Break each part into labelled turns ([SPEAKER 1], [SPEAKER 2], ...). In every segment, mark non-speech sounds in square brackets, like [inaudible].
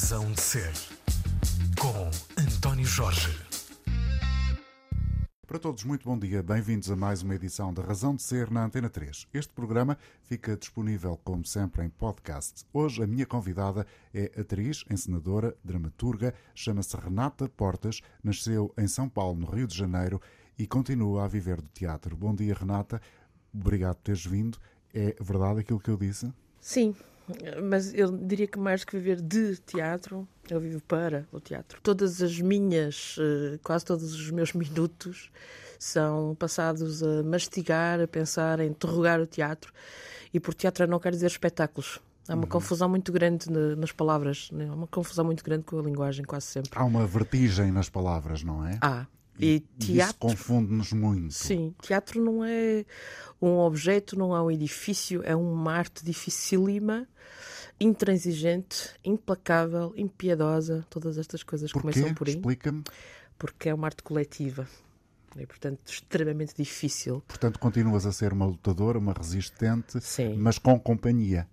[SPEAKER 1] Razão de Ser, com António Jorge.
[SPEAKER 2] Para todos, muito bom dia. Bem-vindos a mais uma edição da Razão de Ser na Antena 3. Este programa fica disponível, como sempre, em podcast. Hoje, a minha convidada é atriz, encenadora, dramaturga, chama-se Renata Portas, nasceu em São Paulo, no Rio de Janeiro, e continua a viver do teatro. Bom dia, Renata. Obrigado por teres vindo. É verdade aquilo que eu disse?
[SPEAKER 3] Sim, mas eu diria que mais que viver de teatro, eu vivo para o teatro. Todas as minhas, eh, quase todos os meus minutos são passados a mastigar, a pensar, a interrogar o teatro. E por teatro eu não quero dizer espetáculos. Há uma uhum. confusão muito grande nas palavras, né? há uma confusão muito grande com a linguagem, quase sempre.
[SPEAKER 2] Há uma vertigem nas palavras, não é?
[SPEAKER 3] Há.
[SPEAKER 2] E, teatro, isso confunde-nos muito.
[SPEAKER 3] Sim, teatro não é um objeto, não é um edifício, é uma arte dificílima, intransigente, implacável, impiedosa, todas estas coisas
[SPEAKER 2] Porquê?
[SPEAKER 3] começam por aí.
[SPEAKER 2] Explica-me.
[SPEAKER 3] Porque é uma arte coletiva. E, portanto, extremamente difícil.
[SPEAKER 2] Portanto, continuas a ser uma lutadora, uma resistente,
[SPEAKER 3] Sim.
[SPEAKER 2] mas com companhia.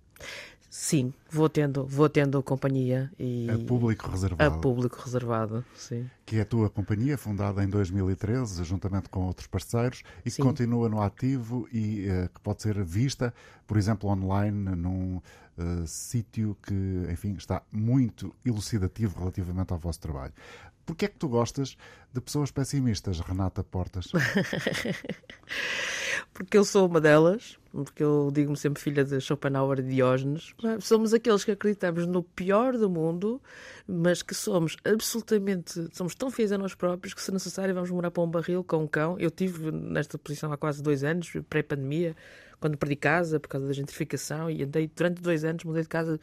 [SPEAKER 3] Sim, vou tendo, vou tendo companhia e
[SPEAKER 2] a público reservado.
[SPEAKER 3] A público reservado, sim.
[SPEAKER 2] Que é a tua companhia, fundada em 2013, juntamente com outros parceiros, e sim. que continua no ativo e uh, que pode ser vista, por exemplo, online num uh, sítio que, enfim, está muito elucidativo relativamente ao vosso trabalho. Porquê é que tu gostas de pessoas pessimistas, Renata Portas? [laughs]
[SPEAKER 3] porque eu sou uma delas, porque eu digo-me sempre filha de Schopenhauer e Diógenes. Somos aqueles que acreditamos no pior do mundo, mas que somos absolutamente, somos tão fiéis a nós próprios que, se necessário, vamos morar para um barril com um cão. Eu tive nesta posição há quase dois anos, pré-pandemia, quando perdi casa por causa da gentrificação e andei durante dois anos, mudei de casa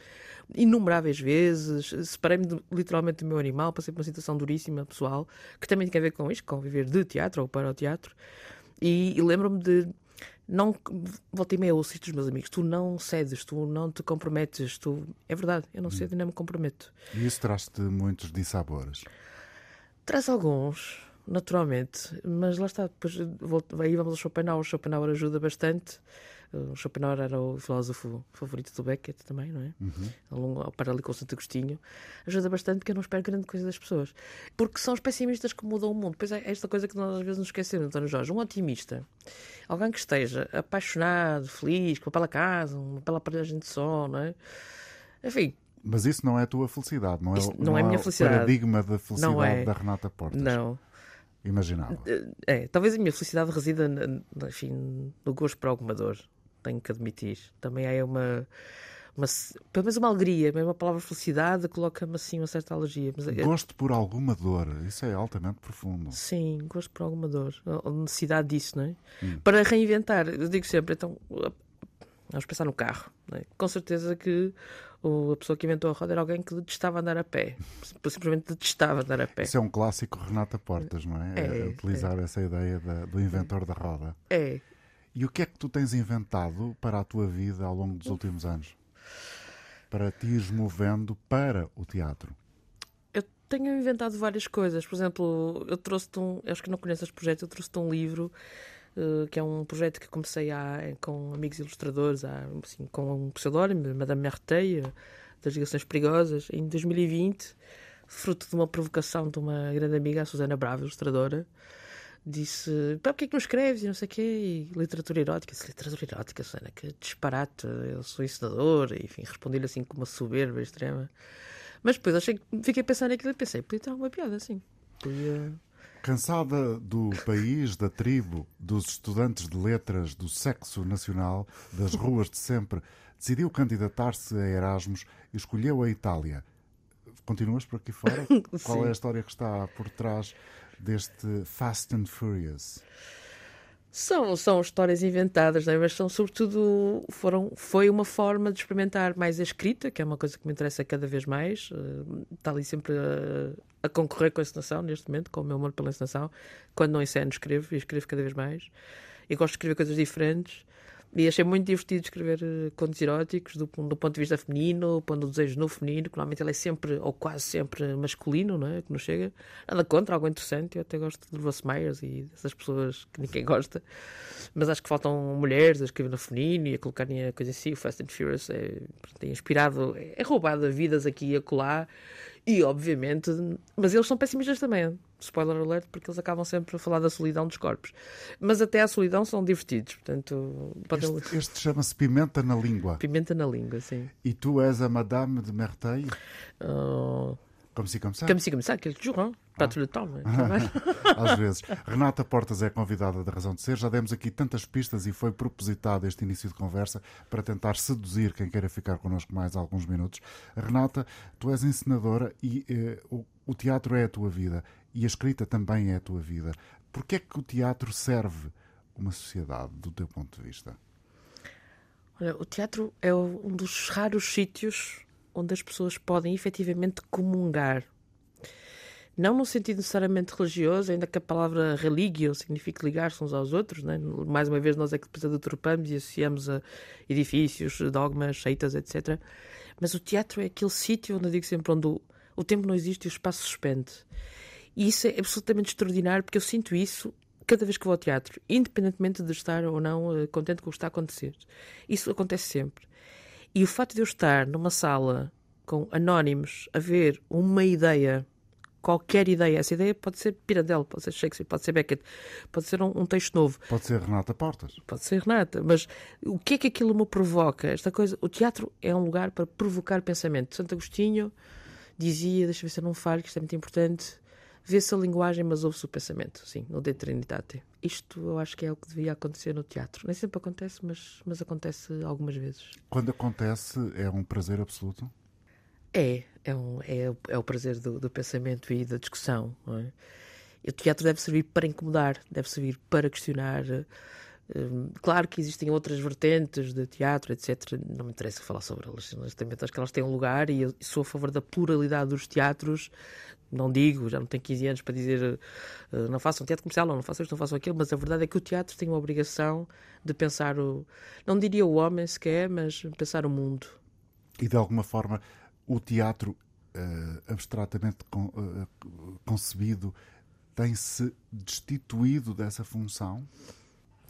[SPEAKER 3] inumeráveis vezes, separei-me literalmente do meu animal, passei por uma situação duríssima pessoal, que também tem a ver com isto, com viver de teatro ou para o teatro. E, e lembro-me de não voltei meia ouço dos meus amigos, tu não cedes, tu não te comprometes, tu é verdade, eu não cedo e não me comprometo.
[SPEAKER 2] E isso traz-te muitos dissabores?
[SPEAKER 3] Traz alguns, naturalmente, mas lá está, depois aí vamos ao Schopenhauer, o Schopenhauer ajuda bastante. O Schopenhauer era o filósofo favorito do Beckett também, não é? Uhum. Ao par ali com o Santo Agostinho. Ajuda bastante porque eu não espero grande coisa das pessoas. Porque são os pessimistas que mudam o mundo. Pois é esta coisa que nós às vezes nos esquecemos, António Jorge. Um otimista, alguém que esteja apaixonado, feliz, com uma bela casa, uma bela aparelhagem de som, não é? Enfim,
[SPEAKER 2] mas isso não é a tua felicidade, não é,
[SPEAKER 3] não, não é, a minha felicidade.
[SPEAKER 2] o paradigma da felicidade é. da Renata Portas.
[SPEAKER 3] Não,
[SPEAKER 2] imaginava.
[SPEAKER 3] É, talvez a minha felicidade resida enfim, no gosto para alguma dor, tenho que admitir. Também é uma, uma pelo menos uma alegria, mesmo a palavra felicidade coloca-me assim uma certa alergia. Mas,
[SPEAKER 2] é gosto por alguma dor, isso é altamente profundo.
[SPEAKER 3] Sim, gosto por alguma dor, a necessidade disso, não é? Hum. Para reinventar, eu digo sempre, então Vamos pensar no carro. É? Com certeza que a pessoa que inventou a roda era alguém que detestava andar a pé. [laughs] Simplesmente detestava andar a pé.
[SPEAKER 2] Isso é um clássico Renata Portas, não é?
[SPEAKER 3] é,
[SPEAKER 2] é utilizar
[SPEAKER 3] é.
[SPEAKER 2] essa ideia da, do inventor da roda.
[SPEAKER 3] É.
[SPEAKER 2] E o que é que tu tens inventado para a tua vida ao longo dos últimos anos? Para te ires movendo para o teatro?
[SPEAKER 3] Eu tenho inventado várias coisas. Por exemplo, eu trouxe-te um. Acho que não conheces este projeto, eu trouxe-te um livro Uh, que é um projeto que comecei há, com amigos ilustradores, há, assim, com um pseudónimo, Madame Merteil, das Ligações Perigosas, em 2020, fruto de uma provocação de uma grande amiga, a Susana Brava, ilustradora, disse: Pá, porquê é que não escreves? E não sei o quê, e literatura erótica. Disse, literatura erótica, Susana, que disparate, eu sou ensinador, enfim, respondi-lhe assim com uma soberba extrema. Mas depois achei, fiquei a pensar naquilo e pensei: podia ter uma piada assim. Podia
[SPEAKER 2] Cansada do país, da tribo, dos estudantes de letras, do sexo nacional, das [laughs] ruas de sempre, decidiu candidatar-se a Erasmus e escolheu a Itália. Continuas por aqui fora? [laughs] Qual é a história que está por trás deste Fast and Furious?
[SPEAKER 3] São, são histórias inventadas, né? mas são sobretudo foram, foi uma forma de experimentar mais a escrita, que é uma coisa que me interessa cada vez mais. Está ali sempre a, a, concorrer com a encenação neste momento, com o meu amor pela encenação. Quando não enceno, escrevo e escrevo cada vez mais. E gosto de escrever coisas diferentes. E achei muito divertido escrever uh, contos eróticos do, do, ponto de vista feminino, pondo o desejo no feminino, que normalmente ele é sempre, ou quase sempre, masculino, não é? Que não chega. Nada contra, algo interessante. Eu até gosto de Russ Myers e dessas pessoas que ninguém [laughs] gosta. Mas acho que faltam mulheres a escrever no feminino e a colocarem a coisa assim. O Fast and Furious é, tem inspirado, é roubado vidas aqui e acolá. E, obviamente, mas eles são pessimistas também, spoiler alert, porque eles acabam sempre a falar da solidão dos corpos. Mas até a solidão são divertidos, portanto...
[SPEAKER 2] Podem... Este, este chama-se Pimenta na Língua.
[SPEAKER 3] Pimenta na Língua, sim.
[SPEAKER 2] E tu és a Madame de Merteil?
[SPEAKER 3] Uh...
[SPEAKER 2] Como se como ça?
[SPEAKER 3] Comme si comme ça, quelques jours, hein? Pas ah. tout le temps, mas...
[SPEAKER 2] Às vezes. Renata Portas é convidada da Razão de Ser. Já demos aqui tantas pistas e foi propositado este início de conversa para tentar seduzir quem queira ficar connosco mais alguns minutos. Renata, tu és encenadora e eh, o, o teatro é a tua vida e a escrita também é a tua vida. Porquê é que o teatro serve uma sociedade, do teu ponto de vista?
[SPEAKER 3] Olha, o teatro é um dos raros sítios onde as pessoas podem efetivamente comungar. Não no sentido necessariamente religioso, ainda que a palavra religio signifique ligar-se uns aos outros. Né? Mais uma vez, nós é que depois deturpamos e associamos a edifícios, dogmas, seitas, etc. Mas o teatro é aquele sítio onde eu digo sempre onde o, o tempo não existe e o espaço suspende. E isso é absolutamente extraordinário, porque eu sinto isso cada vez que vou ao teatro, independentemente de estar ou não eh, contente com o que está a acontecer. Isso acontece sempre. E o facto de eu estar numa sala com anónimos a ver uma ideia, qualquer ideia, essa ideia pode ser Pirandello, pode ser Shakespeare, pode ser Beckett, pode ser um, um, texto novo.
[SPEAKER 2] Pode ser Renata Portas.
[SPEAKER 3] Pode ser Renata, mas o que é que aquilo me provoca? Esta coisa, o teatro é um lugar para provocar pensamento. Santo Agostinho dizia, deixa eu ver se eu não falho, que isto é muito importante, vê-se a linguagem, mas ouve-se o pensamento. Sim, no De Trinitate. Isto eu acho que é o que devia acontecer no teatro. Nem sempre acontece, mas, mas acontece algumas vezes.
[SPEAKER 2] Quando acontece, é um prazer absoluto?
[SPEAKER 3] É, é, um, é, é o prazer do, do pensamento e da discussão. É? o teatro deve servir para incomodar, deve servir para questionar. Hum, claro que existem outras vertentes de teatro, etc. Não me interessa falar sobre elas, honestamente. Acho que elas têm um lugar e eu sou a favor da pluralidade dos teatros, não digo, já não tenho 15 anos para dizer uh, não façam teatro comercial, não, não façam isto, não façam aquilo, mas a verdade é que o teatro tem uma obrigação de pensar o. Não diria o homem sequer, mas pensar o mundo.
[SPEAKER 2] E de alguma forma o teatro uh, abstratamente con, uh, concebido tem-se destituído dessa função?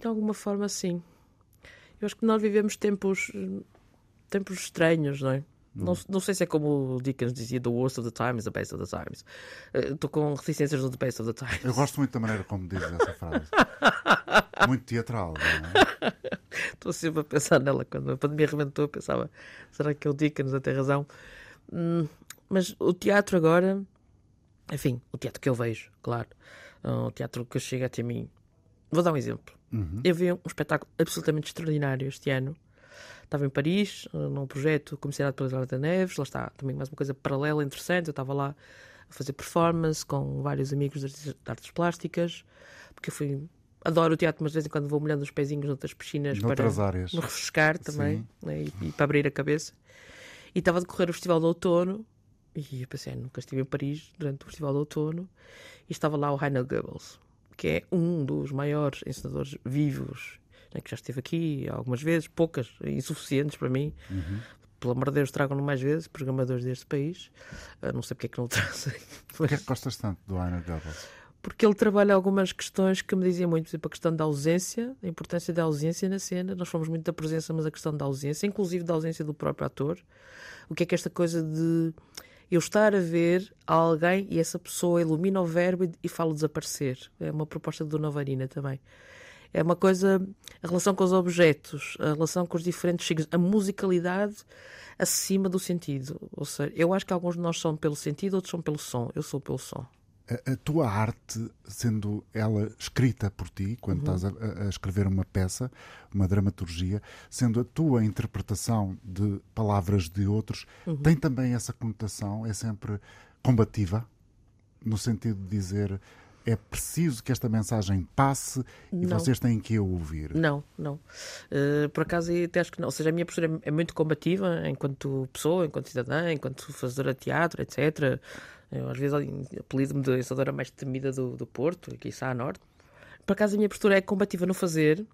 [SPEAKER 3] De alguma forma, sim. Eu acho que nós vivemos tempos, tempos estranhos, não é? Não, não sei se é como o Dickens dizia: The worst of the time is the best of the times. Estou uh, com reticências do The best of the times.
[SPEAKER 2] Eu gosto muito da maneira como dizes essa frase. [laughs] muito teatral, não
[SPEAKER 3] é? Estou sempre a pensar nela. Quando a pandemia arrebentou, pensava: será que é o Dickens a ter razão? Hum, mas o teatro agora, enfim, o teatro que eu vejo, claro, o teatro que chega até mim. Vou dar um exemplo. Uhum. Eu vi um espetáculo absolutamente extraordinário este ano estava em Paris, num projeto comissionado pela da Neves, lá está, também mais uma coisa paralela, interessante. Eu estava lá a fazer performance com vários amigos de artes plásticas, porque eu fui. Adoro o teatro, mas de vez em quando vou molhando os pezinhos noutras piscinas
[SPEAKER 2] Noutras
[SPEAKER 3] para
[SPEAKER 2] áreas.
[SPEAKER 3] me refrescar também né, e, e, para abrir a cabeça. E estava a decorrer o Festival de Outono e eu pensei, nunca estive em Paris durante o Festival de Outono e estava lá o Heiner Goebbels, que é um dos maiores ensinadores vivos né, que já esteve aqui algumas vezes, poucas, insuficientes para mim. Uhum. Pelo amor de Deus, tragam-no mais vezes, programadores deste país. Uh, não sei porque é que não o [laughs] trazem.
[SPEAKER 2] Porquê é que gostas tanto do Heiner Goebbels?
[SPEAKER 3] Porque ele trabalha algumas questões que me diziam muito, por exemplo, a questão da ausência, a importância da ausência na cena. Nós falamos muito da presença, mas a questão da ausência, inclusive da ausência do próprio ator. O que é que esta coisa de eu estar a ver alguém e essa pessoa ilumina o verbo e, fala desaparecer. É uma proposta do Novarina também. É uma coisa, a relação com os objetos, a relação com os diferentes signos, a musicalidade acima do sentido. Ou seja, eu acho que alguns de nós são pelo sentido, outros são pelo som. Eu sou pelo som.
[SPEAKER 2] A, a tua arte, sendo ela escrita por ti, quando uhum. estás a, a, escrever uma peça, uma dramaturgia, sendo a tua interpretação de palavras de outros, uhum. tem também essa conotação, é sempre combativa, no sentido de dizer é preciso que esta mensagem passe e não. vocês têm que a ouvir?
[SPEAKER 3] Não, não. Uh, por acaso, até acho que não. Ou seja, a minha postura é muito combativa enquanto pessoa, enquanto cidadã, enquanto fazedora de teatro, etc. Eu, às vezes apelido-me de ensadora mais temida do, do Porto, aqui está a norte. Por acaso, a minha postura é combativa no fazer,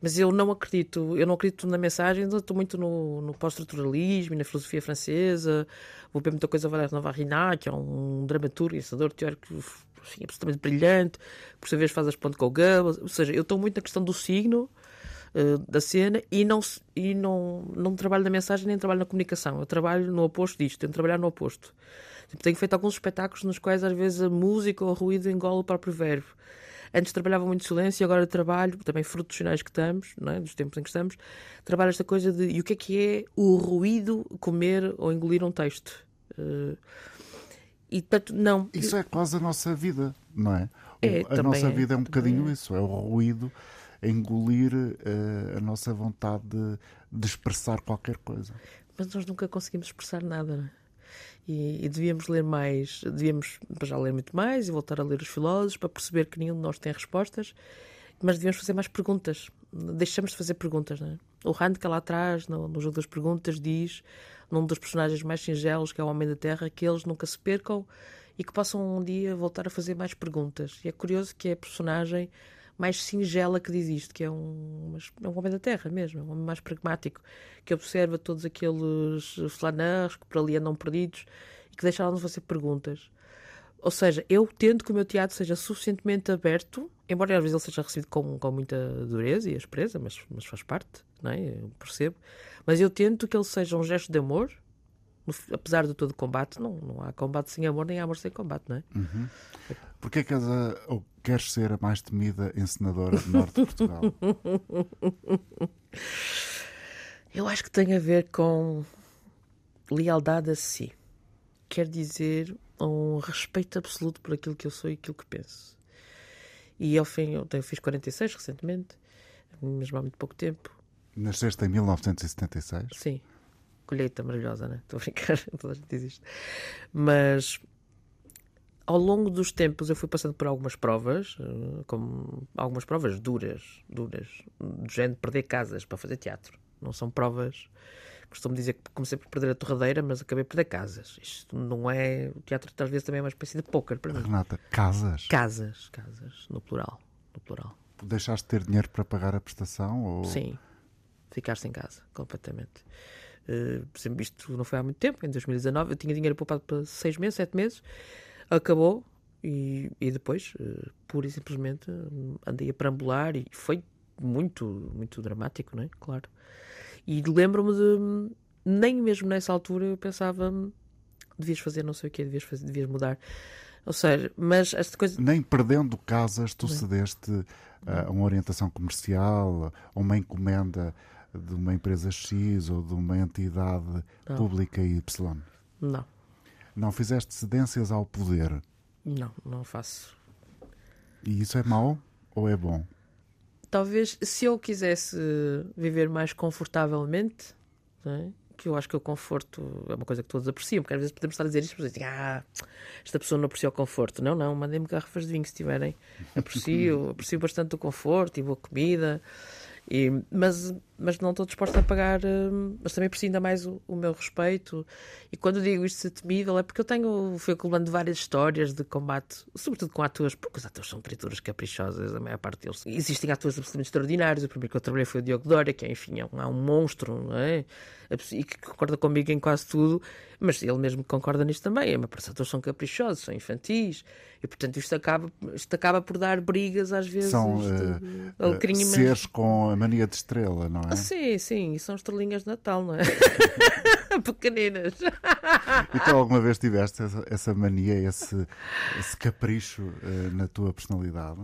[SPEAKER 3] Mas eu não acredito, eu não acredito na mensagem, estou muito no, no pós-estruturalismo e na filosofia francesa. Vou ver muita coisa a Valéry Navarrina, que é um dramaturgo ensinador teórico assim, absolutamente brilhante, por sua vez faz as pontes com o Goebbels. Ou seja, eu estou muito na questão do signo, uh, da cena, e, não, e não, não trabalho na mensagem nem trabalho na comunicação. Eu trabalho no oposto disto, tenho de trabalhar no oposto. Tipo, tenho feito alguns espetáculos nos quais às vezes a música ou o ruído engole o próprio verbo. Antes trabalhava muito silêncio e agora trabalho, também fruto dos sinais que estamos, é? dos tempos em que estamos, trabalho esta coisa de e o que é que é o ruído comer ou engolir um texto. Uh, e portanto, não.
[SPEAKER 2] Isso é quase a nossa vida, não é?
[SPEAKER 3] É,
[SPEAKER 2] a nossa
[SPEAKER 3] é,
[SPEAKER 2] vida é um bocadinho
[SPEAKER 3] é.
[SPEAKER 2] isso, é o ruído engolir uh, a nossa vontade de, de, expressar qualquer coisa.
[SPEAKER 3] Mas nós nunca conseguimos expressar nada, não é? E, e, devíamos ler mais, devíamos já ler muito mais e voltar a ler os filósofos para perceber que nenhum de nós tem respostas, mas devíamos fazer mais perguntas. Deixamos de fazer perguntas, não é? O Handke lá atrás, no, no jogo das perguntas, diz, num dos personagens mais singelos, que é o Homem da Terra, que eles nunca se percam e que possam um dia voltar a fazer mais perguntas. E é curioso que é a personagem mais singela que diz isto, que é um, é um homem da terra mesmo, um homem mais pragmático, que observa todos aqueles flaneurs que por ali andam perdidos e que deixaram de fazer perguntas. Ou seja, eu tento que o meu teatro seja suficientemente aberto, embora às vezes ele seja recebido com, com muita dureza e aspereza, mas, mas faz parte, não é? eu percebo. Mas eu tento que ele seja um gesto de amor, apesar de todo combate, não, não há combate sem amor, nem há amor sem combate, não é?
[SPEAKER 2] Uhum. Porquê que és a, ou queres ser a mais temida encenadora do Norte de Portugal?
[SPEAKER 3] Eu acho que tem a ver com lealdade a si. Quer dizer, um respeito absoluto por aquilo que eu sou e aquilo que penso. E ao fim, eu, eu fiz 46 recentemente, mesmo há muito pouco tempo.
[SPEAKER 2] Nasceste em 1976?
[SPEAKER 3] Sim colheita maravilhosa, né? Estou a brincar, [laughs] toda a gente diz isto. Mas ao longo dos tempos eu fui passando por algumas provas, eh, como algumas provas duras, duras, do género de perder casas para fazer teatro. Não são provas. Costumo dizer que comecei por perder a torradeira, mas acabei por perder casas. Isto não é. O teatro às vezes também é uma espécie de póquer para mim.
[SPEAKER 2] Renata, casas?
[SPEAKER 3] Casas, casas, no plural. No plural.
[SPEAKER 2] Deixaste de ter dinheiro para pagar a prestação? Ou...
[SPEAKER 3] Sim. Ficar sem casa, completamente. Uh, isto não foi há muito tempo, em 2019, eu tinha dinheiro poupado para seis meses, sete meses, acabou e, e depois, uh, pura e simplesmente, andei a perambular e foi muito, muito dramático, não é? Claro. E lembro-me de, nem mesmo nessa altura eu pensava, devias fazer não sei o quê, devias, fazer, devias mudar. Ou seja, mas esta coisa.
[SPEAKER 2] Nem perdendo casas, tu cedeste uh, a uma orientação comercial, a uma encomenda de uma empresa X ou de uma entidade não. pública Y?
[SPEAKER 3] Não.
[SPEAKER 2] Não fizeste cedências ao poder?
[SPEAKER 3] Não, não faço.
[SPEAKER 2] E isso é mau ou é bom?
[SPEAKER 3] Talvez se eu quisesse viver mais confortavelmente, é? que eu acho que o conforto é uma coisa que todos apreciam, porque às vezes podemos estar a dizer isto, mas dizem, ah, esta pessoa não aprecia o conforto. Não, não, mandem-me garrafas de vinho se tiverem. Aprecio, [laughs] aprecio bastante o conforto e boa comida. E, mas, mas não estou disposta a pagar, hum, mas também preciso ainda mais o, o, meu respeito. E quando digo isto ser temível é porque eu tenho, fui acumulando várias histórias de combate, sobretudo com atores, porque os atores são criaturas caprichosas, a maior parte deles. Existem atores absolutamente extraordinários. O primeiro que eu trabalhei foi o Diogo Dória, que é, enfim, é um, é um monstro, não é? E que concorda comigo em quase tudo, mas ele mesmo concorda nisto também. É, mas os atores são caprichosos, são infantis, e portanto isto acaba, isto acaba por dar brigas às vezes.
[SPEAKER 2] São uh, uh, seres com mania de estrela, não é?
[SPEAKER 3] Ah, sim, sim, e são estrelinhas de Natal, não é? [laughs] Pequeninas.
[SPEAKER 2] então, alguma vez tiveste essa, essa mania, esse, esse capricho uh, na tua personalidade?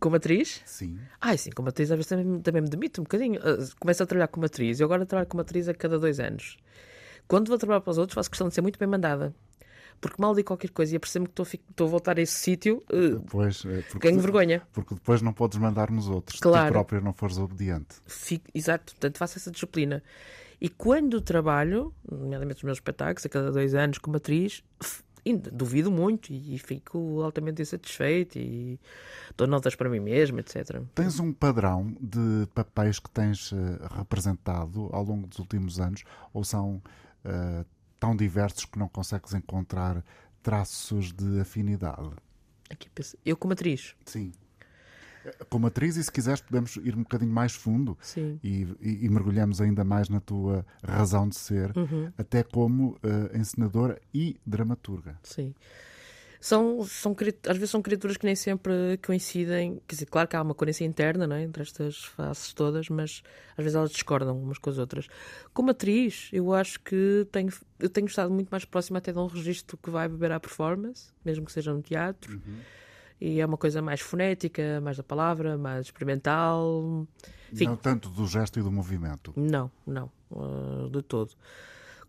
[SPEAKER 3] Como atriz?
[SPEAKER 2] Sim.
[SPEAKER 3] Ah, sim, como atriz às vezes também, também me demito um bocadinho. Uh, começo a trabalhar como atriz e agora trabalho como atriz a cada dois anos. Quando vou trabalhar para os outros, faço questão de ser muito bem mandada porque mal digo qualquer coisa e apercebo que estou a voltar a esse sítio, uh,
[SPEAKER 2] é
[SPEAKER 3] ganho vergonha.
[SPEAKER 2] Porque depois não podes mandar nos outros,
[SPEAKER 3] claro.
[SPEAKER 2] se tu próprio não fores obediente.
[SPEAKER 3] Fico, exato, portanto faço essa disciplina. E quando trabalho, nomeadamente os meus espetáculos, a cada dois anos como atriz, duvido muito e fico altamente insatisfeito e dou notas para mim mesmo, etc.
[SPEAKER 2] Tens um padrão de papéis que tens uh, representado ao longo dos últimos anos ou são uh, tão diversos que não consegues encontrar traços de afinidade.
[SPEAKER 3] Eu como atriz?
[SPEAKER 2] Sim. Como atriz, e se quiseres, podemos ir um bocadinho mais fundo
[SPEAKER 3] Sim.
[SPEAKER 2] e, e- e mergulhamos ainda mais na tua razão de ser,
[SPEAKER 3] Uhum.
[SPEAKER 2] até como eh, encenadora e dramaturga.
[SPEAKER 3] Sim. São, são, às vezes são criaturas que nem sempre coincidem. Quer dizer, claro que há uma coerência interna não é? entre estas faces todas, mas às vezes elas discordam umas com as outras. Como atriz, eu acho que tenho, eu tenho estado muito mais próxima até de um registro que vai beber à performance, mesmo que seja no teatro. E é uma coisa mais fonética, mais da palavra, mais experimental. Enfim.
[SPEAKER 2] Não tanto do gesto e do movimento.
[SPEAKER 3] Não, não, uh, de todo.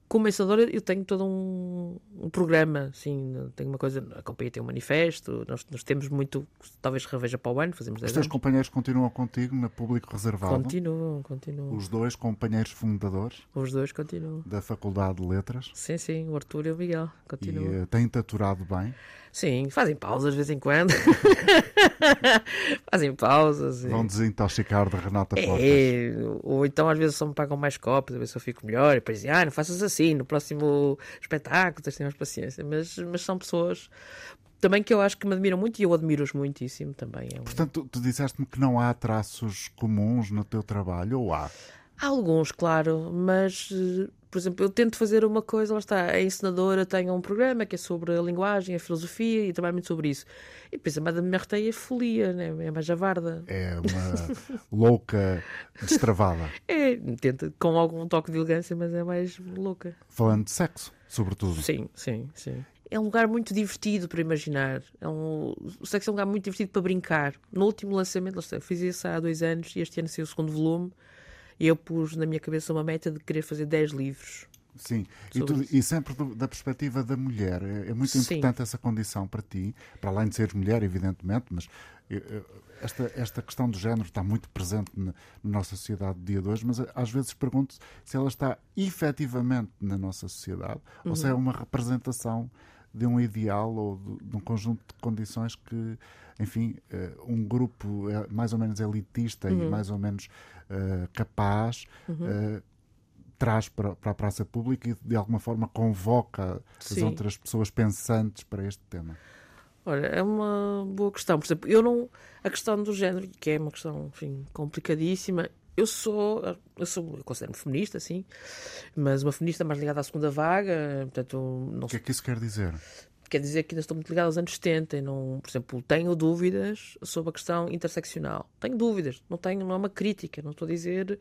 [SPEAKER 3] Como eu tenho todo um, um programa, assim, tenho uma coisa, a companhia tem um manifesto, nós, nós temos muito, talvez reveja para o ano, fazemos
[SPEAKER 2] Os
[SPEAKER 3] 10
[SPEAKER 2] teus
[SPEAKER 3] anos.
[SPEAKER 2] companheiros continuam contigo na público reservado?
[SPEAKER 3] Continuam, continuam.
[SPEAKER 2] Os dois companheiros fundadores
[SPEAKER 3] Os dois continuam.
[SPEAKER 2] da Faculdade de Letras?
[SPEAKER 3] Sim, sim, o Arthur e o Miguel
[SPEAKER 2] E
[SPEAKER 3] continuam.
[SPEAKER 2] eh, têm-te aturado bem?
[SPEAKER 3] Sim, fazem pausas de vez em quando. [laughs] fazem pausas. e-
[SPEAKER 2] Vão desintoxicar de Renata Portas?
[SPEAKER 3] É, ou então às vezes só me pagam mais copos, a ver se eu fico melhor, e depois dizem, ah, não faças assim, no próximo espetáculo tens mais paciência. Mas, mas são pessoas também que eu acho que me admiram muito e eu admiro-os muitíssimo também. É um-
[SPEAKER 2] Portanto, tu, tu disseste-me que não há traços comuns no teu trabalho, ou há?
[SPEAKER 3] Há alguns, claro, mas, eh, por exemplo, eu tento fazer uma coisa, lá está, a encenadora tem um programa que é sobre a linguagem, a filosofia e trabalho muito sobre isso. E depois a Madame Mertei é folia, né? é mais javarda.
[SPEAKER 2] É uma louca destravada. [laughs]
[SPEAKER 3] É, tenta com algum toque de elegância, mas é mais louca.
[SPEAKER 2] Falando de sexo, sobretudo.
[SPEAKER 3] Sim, sim, sim. É um lugar muito divertido para imaginar. É um... O sexo é um lugar muito divertido para brincar. No último lançamento, fiz isso há dois anos e este ano saiu o segundo volume. Eu pus na minha cabeça uma meta de querer fazer 10 livros.
[SPEAKER 2] Sim, e, tu- e sempre do- da perspectiva da mulher. É, é muito
[SPEAKER 3] Sim.
[SPEAKER 2] importante essa condição para ti, para além de seres mulher, evidentemente, mas eh, eh, esta, esta questão do género está muito presente na, na nossa sociedade do dia de hoje, mas eh, às vezes pergunto se ela está efetivamente na nossa sociedade ou se é
[SPEAKER 3] Uhum.
[SPEAKER 2] uma representação de um ideal ou de, de um conjunto de condições que, enfim, um grupo mais ou menos elitista
[SPEAKER 3] Uhum.
[SPEAKER 2] e mais ou menos eh, capaz eh, traz para, para a praça pública e de alguma forma convoca as
[SPEAKER 3] Sim.
[SPEAKER 2] outras pessoas pensantes para este tema.
[SPEAKER 3] Olha, é uma boa questão. Por exemplo, eu não. A questão do género, que é uma questão, enfim, complicadíssima. Eu sou, eu sou, eu considero-me feminista, sim, mas uma feminista mais ligada à segunda vaga, portanto, não
[SPEAKER 2] O que é que isso quer dizer?
[SPEAKER 3] Quer dizer que ainda estou muito ligado aos anos 70 e não, por exemplo, tenho dúvidas sobre a questão interseccional. Tenho dúvidas, não tenho, não é uma crítica, não estou a dizer,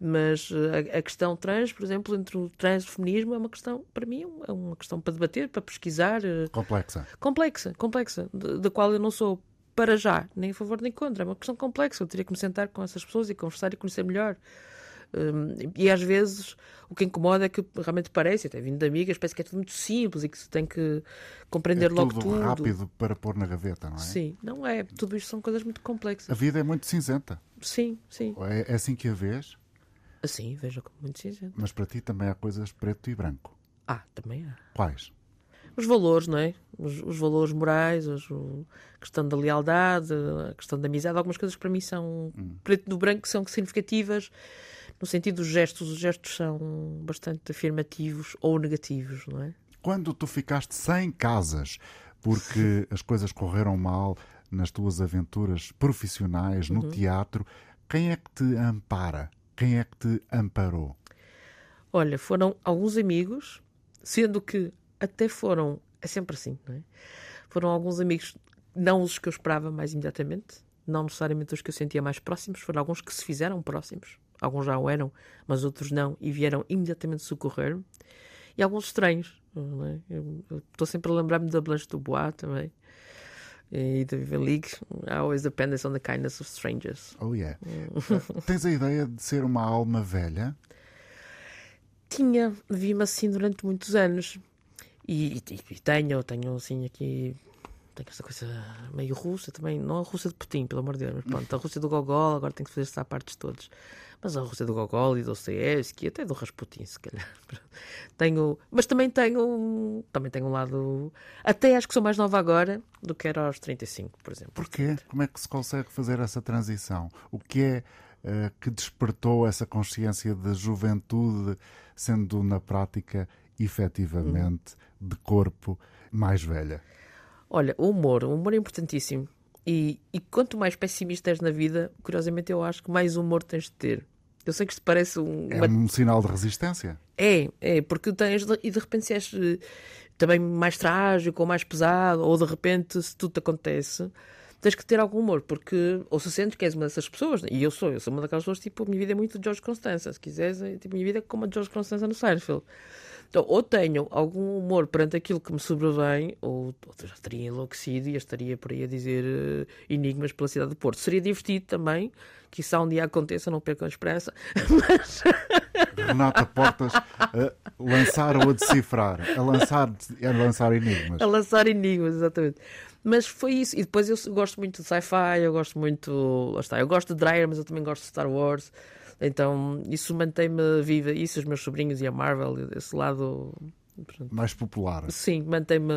[SPEAKER 3] mas eh, a, a questão trans, por exemplo, entre o trans e o feminismo é uma questão, para mim, é uma questão para debater, para pesquisar, eh,
[SPEAKER 2] Complexa.
[SPEAKER 3] complexa, complexa, da qual eu não sou para já, nem a favor nem contra. É uma questão complexa. Eu teria que me sentar com essas pessoas e conversar e conhecer melhor. Hum, e às vezes o que incomoda é que realmente parece, até vindo de amigas, parece que é tudo muito simples e que se tem que compreender
[SPEAKER 2] é
[SPEAKER 3] logo
[SPEAKER 2] tudo,
[SPEAKER 3] tudo.
[SPEAKER 2] rápido para pôr na gaveta, não é?
[SPEAKER 3] Sim, não é. Tudo isto são coisas muito
[SPEAKER 2] A
[SPEAKER 3] complexas.
[SPEAKER 2] vida é muito cinzenta.
[SPEAKER 3] Sim, sim.
[SPEAKER 2] É, é assim que a vês,
[SPEAKER 3] Assim, vejo como muito cinzento.
[SPEAKER 2] mas para ti também há coisas preto e branco.
[SPEAKER 3] Ah, também há.
[SPEAKER 2] Quais?
[SPEAKER 3] Os valores, não é? Os, os valores morais, os- a questão da lealdade, a questão da amizade, algumas coisas que para mim são preto no branco, são significativas no sentido dos gestos. Os gestos são bastante afirmativos ou negativos, não é?
[SPEAKER 2] Quando tu ficaste sem casas porque [laughs] as coisas correram mal nas tuas aventuras profissionais,
[SPEAKER 3] Uhum.
[SPEAKER 2] no teatro, quem é que te ampara? Quem é que te amparou?
[SPEAKER 3] Olha, foram alguns amigos, sendo que até foram. É sempre assim, não é? Foram alguns amigos, não os que eu esperava mais imediatamente, não necessariamente os que eu sentia mais próximos, foram alguns que se fizeram próximos. Alguns já o eram, mas outros não, e vieram imediatamente socorrer-me. E alguns estranhos, não é? Estou sempre a lembrar-me da Blanche Dubois também. E da Vivian League. I always depends on the kindness of strangers.
[SPEAKER 2] Oh yeah. [laughs] Tens a ideia de ser uma alma velha?
[SPEAKER 3] Tinha, vi-me assim durante muitos anos. E, e- e tenho, tenho assim aqui. Tenho esta coisa meio russa também. Não a Rússia de Putin, pelo amor de Deus. Mas pronto, a Rússia do Gogol, agora tem que fazer-se à partes todos. Mas a Rússia do Gogol e do Dostoevsky, até do Rasputin, se calhar. [laughs] Tenho, mas também tenho, também tenho um lado. Até acho que sou mais nova agora do que era aos 35, por exemplo.
[SPEAKER 2] Porquê? Como é que se consegue fazer essa transição? O que é eh, que despertou essa consciência de juventude, sendo na prática, efetivamente, de corpo mais velha?
[SPEAKER 3] Olha, o humor, o humor é importantíssimo. E, e quanto mais pessimista és na vida, curiosamente eu acho que mais humor tens de ter. Eu sei que isto parece um.
[SPEAKER 2] É um sinal de resistência.
[SPEAKER 3] É, é, porque tens. E de repente se és eh, também mais trágico ou mais pesado, ou de repente se tudo te acontece, tens que ter algum humor, porque ou se sentes que és uma dessas pessoas, e eu sou, eu sou uma daquelas pessoas, tipo, a minha vida é muito de George Constanza, se quiseres, é, tipo, a minha vida é como a de George Constanza no Seinfeld. Então, ou tenho algum humor perante aquilo que me sobrevém, ou, ou já teria enlouquecido e estaria por aí a dizer uh, enigmas pela cidade do Porto. Seria divertido também, que isso um dia aconteça, não percam a esperança. [laughs] Mas...
[SPEAKER 2] Renata Portas a lançar ou a decifrar, a lançar, a lançar enigmas.
[SPEAKER 3] A lançar enigmas, exatamente. Mas foi isso. E depois eu gosto muito de sci-fi, eu gosto muito. Lá está, eu gosto de Dreyer, mas eu também gosto de Star Wars. Então isso mantém-me viva. Isso, os meus sobrinhos e a Marvel, esse lado.
[SPEAKER 2] Mais popular.
[SPEAKER 3] Sim, mantém-me